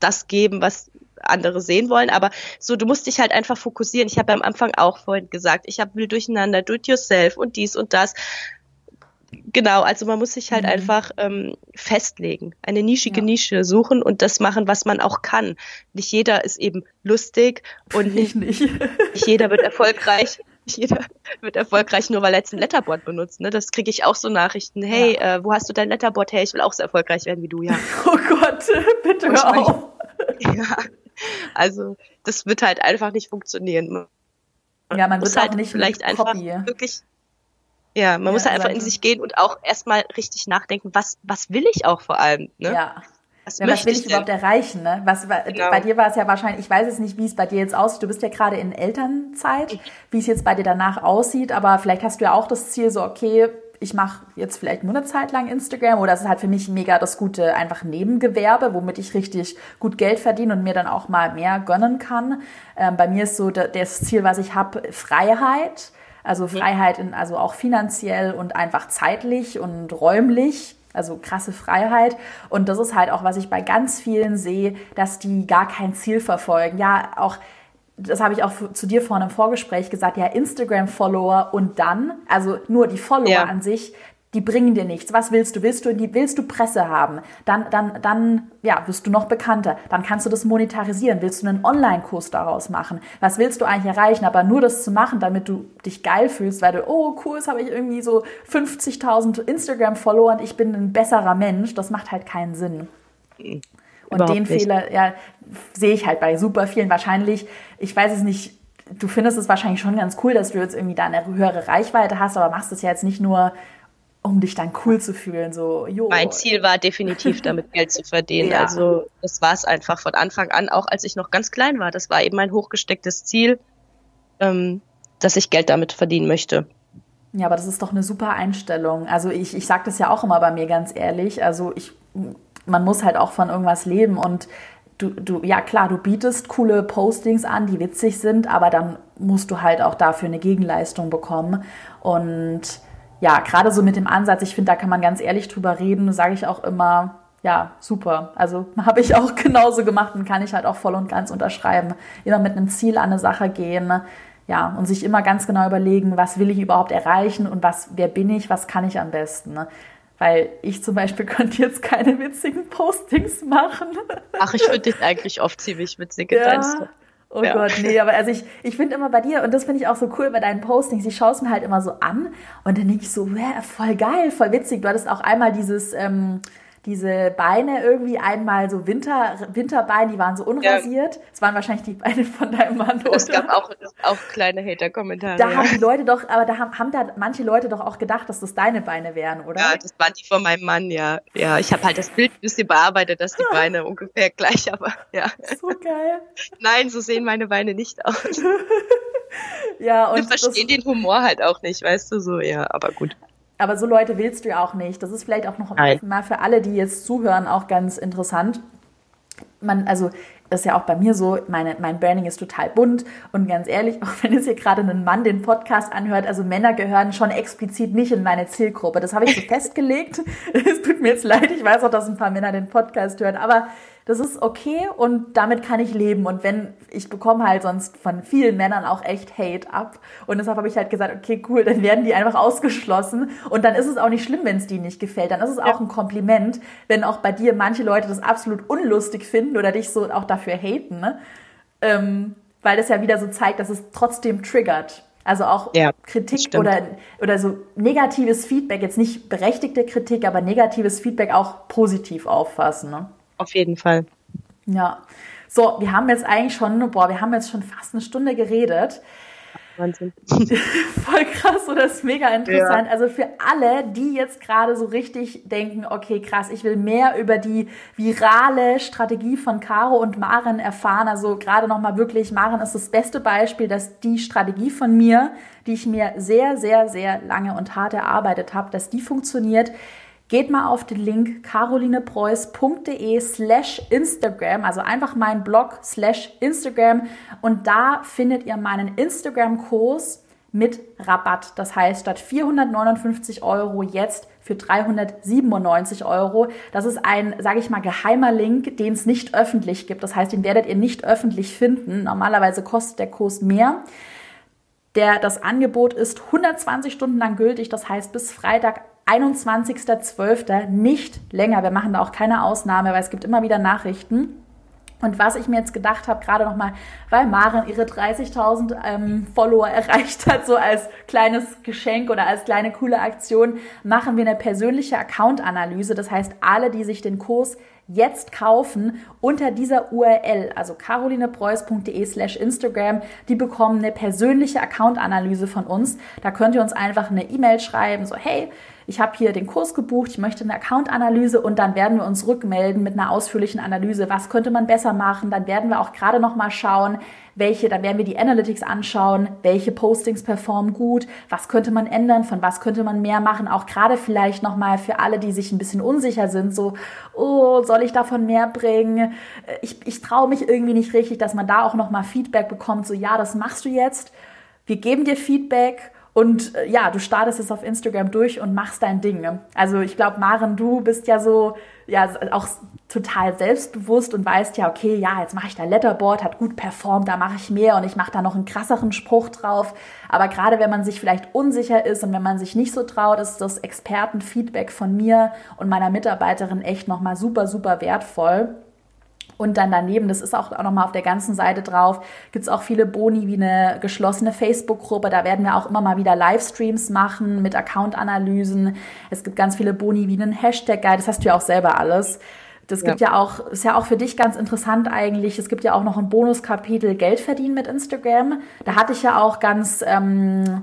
das geben, was andere sehen wollen, aber so, du musst dich halt einfach fokussieren. Ich habe am Anfang auch vorhin gesagt, ich habe will durcheinander, do it yourself und dies und das. Genau, also man muss sich halt mhm. einfach ähm, festlegen, eine nischige ja. Nische suchen und das machen, was man auch kann. Nicht jeder ist eben lustig und nicht, nicht. nicht jeder wird erfolgreich. Nicht jeder wird erfolgreich, nur weil er jetzt ein Letterboard benutzt. Ne? Das kriege ich auch so Nachrichten. Hey, ja. äh, wo hast du dein Letterboard? Hey, ich will auch so erfolgreich werden wie du, ja. Oh Gott, bitte hör auf. Ja, also das wird halt einfach nicht funktionieren. Man ja, man wird halt nicht vielleicht einfach wirklich ja, man ja, muss halt einfach in sich gehen und auch erstmal richtig nachdenken, was, was will ich auch vor allem, ne? Ja. Was, ja, was will ich, ich überhaupt erreichen? Ne? Was, genau. Bei dir war es ja wahrscheinlich, ich weiß es nicht, wie es bei dir jetzt aussieht. Du bist ja gerade in Elternzeit, mhm. wie es jetzt bei dir danach aussieht, aber vielleicht hast du ja auch das Ziel, so, okay, ich mache jetzt vielleicht nur eine Zeit lang Instagram oder es ist halt für mich mega das gute einfach Nebengewerbe, womit ich richtig gut Geld verdiene und mir dann auch mal mehr gönnen kann. Ähm, bei mir ist so das Ziel, was ich habe, Freiheit. Also Freiheit, in, also auch finanziell und einfach zeitlich und räumlich. Also krasse Freiheit. Und das ist halt auch, was ich bei ganz vielen sehe, dass die gar kein Ziel verfolgen. Ja, auch das habe ich auch zu dir vorhin im Vorgespräch gesagt, ja, Instagram-Follower und dann, also nur die Follower ja. an sich, die bringen dir nichts. Was willst du? Willst du, die, willst du Presse haben? Dann, dann, dann, ja, wirst du noch bekannter. Dann kannst du das monetarisieren. Willst du einen Online-Kurs daraus machen? Was willst du eigentlich erreichen? Aber nur das zu machen, damit du dich geil fühlst, weil du, oh, Kurs habe ich irgendwie so 50.000 Instagram-Follower und ich bin ein besserer Mensch. Das macht halt keinen Sinn. Und Überhaupt den nicht. Fehler, ja, sehe ich halt bei super vielen. Wahrscheinlich, ich weiß es nicht, du findest es wahrscheinlich schon ganz cool, dass du jetzt irgendwie da eine höhere Reichweite hast, aber machst es ja jetzt nicht nur um dich dann cool zu fühlen. So, jo. Mein Ziel war definitiv, damit Geld zu verdienen. Ja. Also das war es einfach von Anfang an, auch als ich noch ganz klein war. Das war eben mein hochgestecktes Ziel, ähm, dass ich Geld damit verdienen möchte. Ja, aber das ist doch eine super Einstellung. Also ich, ich sage das ja auch immer bei mir ganz ehrlich. Also ich, man muss halt auch von irgendwas leben und du, du, ja klar, du bietest coole Postings an, die witzig sind, aber dann musst du halt auch dafür eine Gegenleistung bekommen. Und ja, gerade so mit dem Ansatz, ich finde, da kann man ganz ehrlich drüber reden, sage ich auch immer, ja, super. Also habe ich auch genauso gemacht und kann ich halt auch voll und ganz unterschreiben. Immer mit einem Ziel an eine Sache gehen. Ja, und sich immer ganz genau überlegen, was will ich überhaupt erreichen und was, wer bin ich, was kann ich am besten. Weil ich zum Beispiel könnte jetzt keine witzigen Postings machen. Ach, ich finde dich eigentlich oft ziemlich witzig ja. Oh ja. Gott, nee, aber also ich, ich finde immer bei dir, und das finde ich auch so cool bei deinen Postings, ich schaue es mir halt immer so an und dann denke ich so, yeah, voll geil, voll witzig. Du hattest auch einmal dieses, ähm, diese Beine irgendwie einmal so Winter, Winterbeine, die waren so unrasiert. Es ja. waren wahrscheinlich die Beine von deinem Mann. Oder? Es gab auch, auch kleine Hater-Kommentare. Da ja. haben die Leute doch, aber da haben, haben da manche Leute doch auch gedacht, dass das deine Beine wären, oder? Ja, das waren die von meinem Mann, ja. Ja, ich habe halt das Bild ein bisschen bearbeitet, dass die Beine ungefähr gleich, aber ja. So geil. Nein, so sehen meine Beine nicht aus. ja, und. Wir verstehen den Humor halt auch nicht, weißt du, so, ja, aber gut. Aber so Leute willst du ja auch nicht. Das ist vielleicht auch noch Nein. mal für alle, die jetzt zuhören, auch ganz interessant. Man, also das ist ja auch bei mir so, meine, mein Branding ist total bunt und ganz ehrlich, auch wenn jetzt hier gerade ein Mann den Podcast anhört, also Männer gehören schon explizit nicht in meine Zielgruppe. Das habe ich so festgelegt. Es tut mir jetzt leid, ich weiß auch, dass ein paar Männer den Podcast hören, aber das ist okay und damit kann ich leben. Und wenn, ich bekomme halt sonst von vielen Männern auch echt Hate ab. Und deshalb habe ich halt gesagt, okay, cool, dann werden die einfach ausgeschlossen. Und dann ist es auch nicht schlimm, wenn es denen nicht gefällt. Dann ist es auch ein Kompliment, wenn auch bei dir manche Leute das absolut unlustig finden oder dich so auch dafür haten. Ne? Ähm, weil das ja wieder so zeigt, dass es trotzdem triggert. Also auch ja, Kritik oder, oder so negatives Feedback, jetzt nicht berechtigte Kritik, aber negatives Feedback auch positiv auffassen. Ne? Auf jeden Fall. Ja. So, wir haben jetzt eigentlich schon, boah, wir haben jetzt schon fast eine Stunde geredet. Wahnsinn. Voll krass oder ist mega interessant. Ja. Also für alle, die jetzt gerade so richtig denken, okay, krass, ich will mehr über die virale Strategie von Caro und Maren erfahren. Also gerade nochmal wirklich, Maren ist das beste Beispiel, dass die Strategie von mir, die ich mir sehr, sehr, sehr lange und hart erarbeitet habe, dass die funktioniert. Geht mal auf den Link carolinepreuß.de slash Instagram, also einfach mein Blog slash Instagram und da findet ihr meinen Instagram-Kurs mit Rabatt. Das heißt, statt 459 Euro jetzt für 397 Euro. Das ist ein, sage ich mal, geheimer Link, den es nicht öffentlich gibt. Das heißt, den werdet ihr nicht öffentlich finden. Normalerweise kostet der Kurs mehr. Der, das Angebot ist 120 Stunden lang gültig, das heißt bis Freitag 21.12. nicht länger. Wir machen da auch keine Ausnahme, weil es gibt immer wieder Nachrichten. Und was ich mir jetzt gedacht habe, gerade nochmal, weil Maren ihre 30.000 ähm, Follower erreicht hat, so als kleines Geschenk oder als kleine coole Aktion, machen wir eine persönliche Account-Analyse. Das heißt, alle, die sich den Kurs jetzt kaufen unter dieser URL, also carolinepreuß.de slash Instagram, die bekommen eine persönliche Account-Analyse von uns. Da könnt ihr uns einfach eine E-Mail schreiben, so hey, ich habe hier den Kurs gebucht, ich möchte eine Account-Analyse und dann werden wir uns rückmelden mit einer ausführlichen Analyse, was könnte man besser machen. Dann werden wir auch gerade noch mal schauen, welche, dann werden wir die Analytics anschauen, welche Postings performen gut, was könnte man ändern, von was könnte man mehr machen, auch gerade vielleicht noch mal für alle, die sich ein bisschen unsicher sind, so, oh, soll ich davon mehr bringen? Ich, ich traue mich irgendwie nicht richtig, dass man da auch noch mal Feedback bekommt, so, ja, das machst du jetzt. Wir geben dir Feedback und äh, ja, du startest es auf Instagram durch und machst dein Ding. Ne? Also ich glaube, Maren, du bist ja so, ja, auch total selbstbewusst und weißt ja, okay, ja, jetzt mache ich da Letterboard, hat gut performt, da mache ich mehr und ich mache da noch einen krasseren Spruch drauf. Aber gerade wenn man sich vielleicht unsicher ist und wenn man sich nicht so traut, ist das Expertenfeedback von mir und meiner Mitarbeiterin echt nochmal super, super wertvoll. Und dann daneben, das ist auch, auch nochmal auf der ganzen Seite drauf, gibt's auch viele Boni wie eine geschlossene Facebook-Gruppe. Da werden wir auch immer mal wieder Livestreams machen mit Account-Analysen. Es gibt ganz viele Boni wie einen Hashtag-Guide. Das hast du ja auch selber alles. Das gibt ja. ja auch, ist ja auch für dich ganz interessant eigentlich. Es gibt ja auch noch ein Bonuskapitel Geld verdienen mit Instagram. Da hatte ich ja auch ganz, ähm,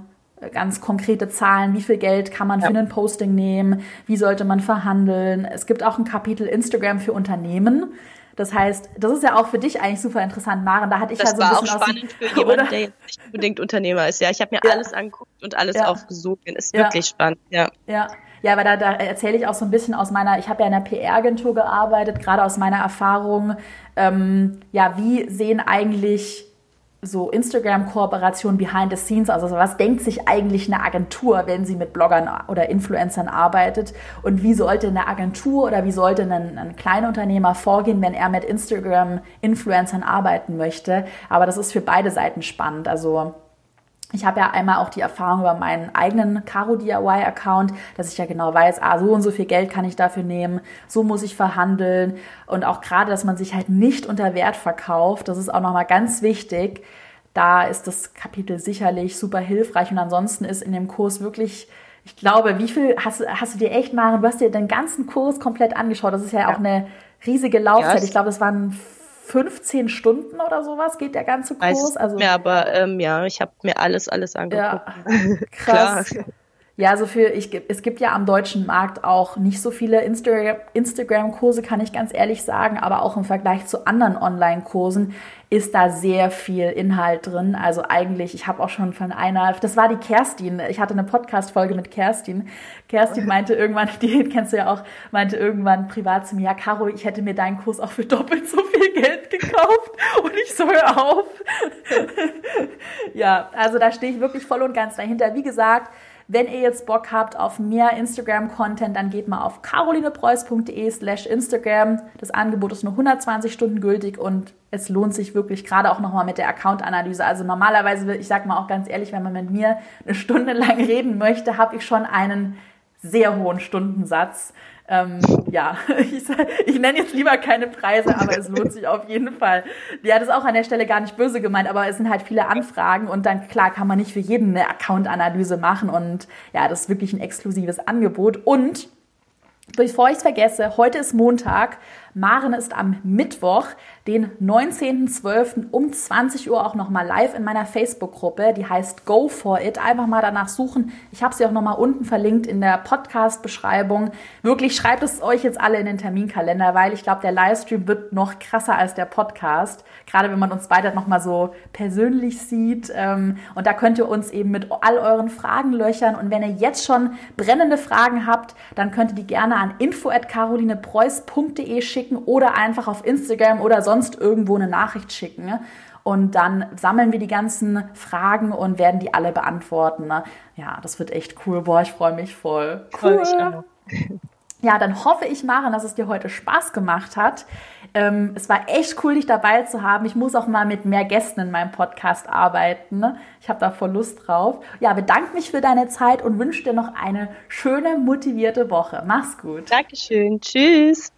ganz konkrete Zahlen, wie viel Geld kann man ja. für ein Posting nehmen, wie sollte man verhandeln. Es gibt auch ein Kapitel Instagram für Unternehmen. Das heißt, das ist ja auch für dich eigentlich super interessant, Maren. Da hatte ich das ja so ein bisschen war auch spannend für jemanden, oder? der jetzt nicht unbedingt Unternehmer ist. Ja, ich habe mir ja. alles angeguckt und alles ja. aufgesucht. Ist ja. wirklich spannend. Ja. Ja. Ja, aber da, da erzähle ich auch so ein bisschen aus meiner, ich habe ja in einer PR-Agentur gearbeitet, gerade aus meiner Erfahrung, ähm, ja, wie sehen eigentlich so Instagram-Kooperation behind the scenes, also was denkt sich eigentlich eine Agentur, wenn sie mit Bloggern oder Influencern arbeitet und wie sollte eine Agentur oder wie sollte ein, ein Kleinunternehmer vorgehen, wenn er mit Instagram-Influencern arbeiten möchte. Aber das ist für beide Seiten spannend. Also ich habe ja einmal auch die Erfahrung über meinen eigenen Caro DIY Account, dass ich ja genau weiß, ah, so und so viel Geld kann ich dafür nehmen, so muss ich verhandeln und auch gerade, dass man sich halt nicht unter Wert verkauft, das ist auch nochmal ganz wichtig. Da ist das Kapitel sicherlich super hilfreich und ansonsten ist in dem Kurs wirklich ich glaube, wie viel hast, hast du dir echt mal, du hast dir den ganzen Kurs komplett angeschaut. Das ist ja, ja. auch eine riesige Laufzeit. Ja, ich glaube, das waren 15 Stunden oder sowas geht der ganze Kurs. Also mehr, aber ähm, ja, ich habe mir alles, alles angeguckt. Ja, krass. Ja, also für ich es gibt ja am deutschen Markt auch nicht so viele Instagram Instagram Kurse, kann ich ganz ehrlich sagen, aber auch im Vergleich zu anderen Online Kursen ist da sehr viel Inhalt drin. Also eigentlich, ich habe auch schon von einer, das war die Kerstin, ich hatte eine Podcast-Folge mit Kerstin. Kerstin meinte irgendwann, die kennst du ja auch, meinte irgendwann privat zu mir, ja, Caro, ich hätte mir deinen Kurs auch für doppelt so viel Geld gekauft und ich so, hör auf. ja, also da stehe ich wirklich voll und ganz dahinter. Wie gesagt, wenn ihr jetzt Bock habt auf mehr Instagram-Content, dann geht mal auf carolinepreuß.de slash Instagram. Das Angebot ist nur 120 Stunden gültig und es lohnt sich wirklich gerade auch nochmal mit der Account-Analyse. Also normalerweise, ich sag mal auch ganz ehrlich, wenn man mit mir eine Stunde lang reden möchte, habe ich schon einen sehr hohen Stundensatz. Ähm, ja, ich, ich nenne jetzt lieber keine Preise, aber es lohnt sich auf jeden Fall. Ja, das ist auch an der Stelle gar nicht böse gemeint, aber es sind halt viele Anfragen und dann, klar, kann man nicht für jeden eine Account-Analyse machen und ja, das ist wirklich ein exklusives Angebot und Bevor ich es vergesse, heute ist Montag. Maren ist am Mittwoch, den 19.12. um 20 Uhr auch nochmal live in meiner Facebook-Gruppe. Die heißt Go for It. Einfach mal danach suchen. Ich habe sie auch nochmal unten verlinkt in der Podcast-Beschreibung. Wirklich schreibt es euch jetzt alle in den Terminkalender, weil ich glaube, der Livestream wird noch krasser als der Podcast. Gerade wenn man uns beide nochmal so persönlich sieht. Ähm, und da könnt ihr uns eben mit all euren Fragen löchern. Und wenn ihr jetzt schon brennende Fragen habt, dann könnt ihr die gerne an info.carolinepreuß.de schicken oder einfach auf Instagram oder sonst irgendwo eine Nachricht schicken. Ne? Und dann sammeln wir die ganzen Fragen und werden die alle beantworten. Ne? Ja, das wird echt cool. Boah, ich freue mich voll. Cool. Ja, dann hoffe ich, Maren, dass es dir heute Spaß gemacht hat. Ähm, es war echt cool, dich dabei zu haben. Ich muss auch mal mit mehr Gästen in meinem Podcast arbeiten. Ne? Ich habe da voll Lust drauf. Ja, bedanke mich für deine Zeit und wünsche dir noch eine schöne, motivierte Woche. Mach's gut. Dankeschön. Tschüss.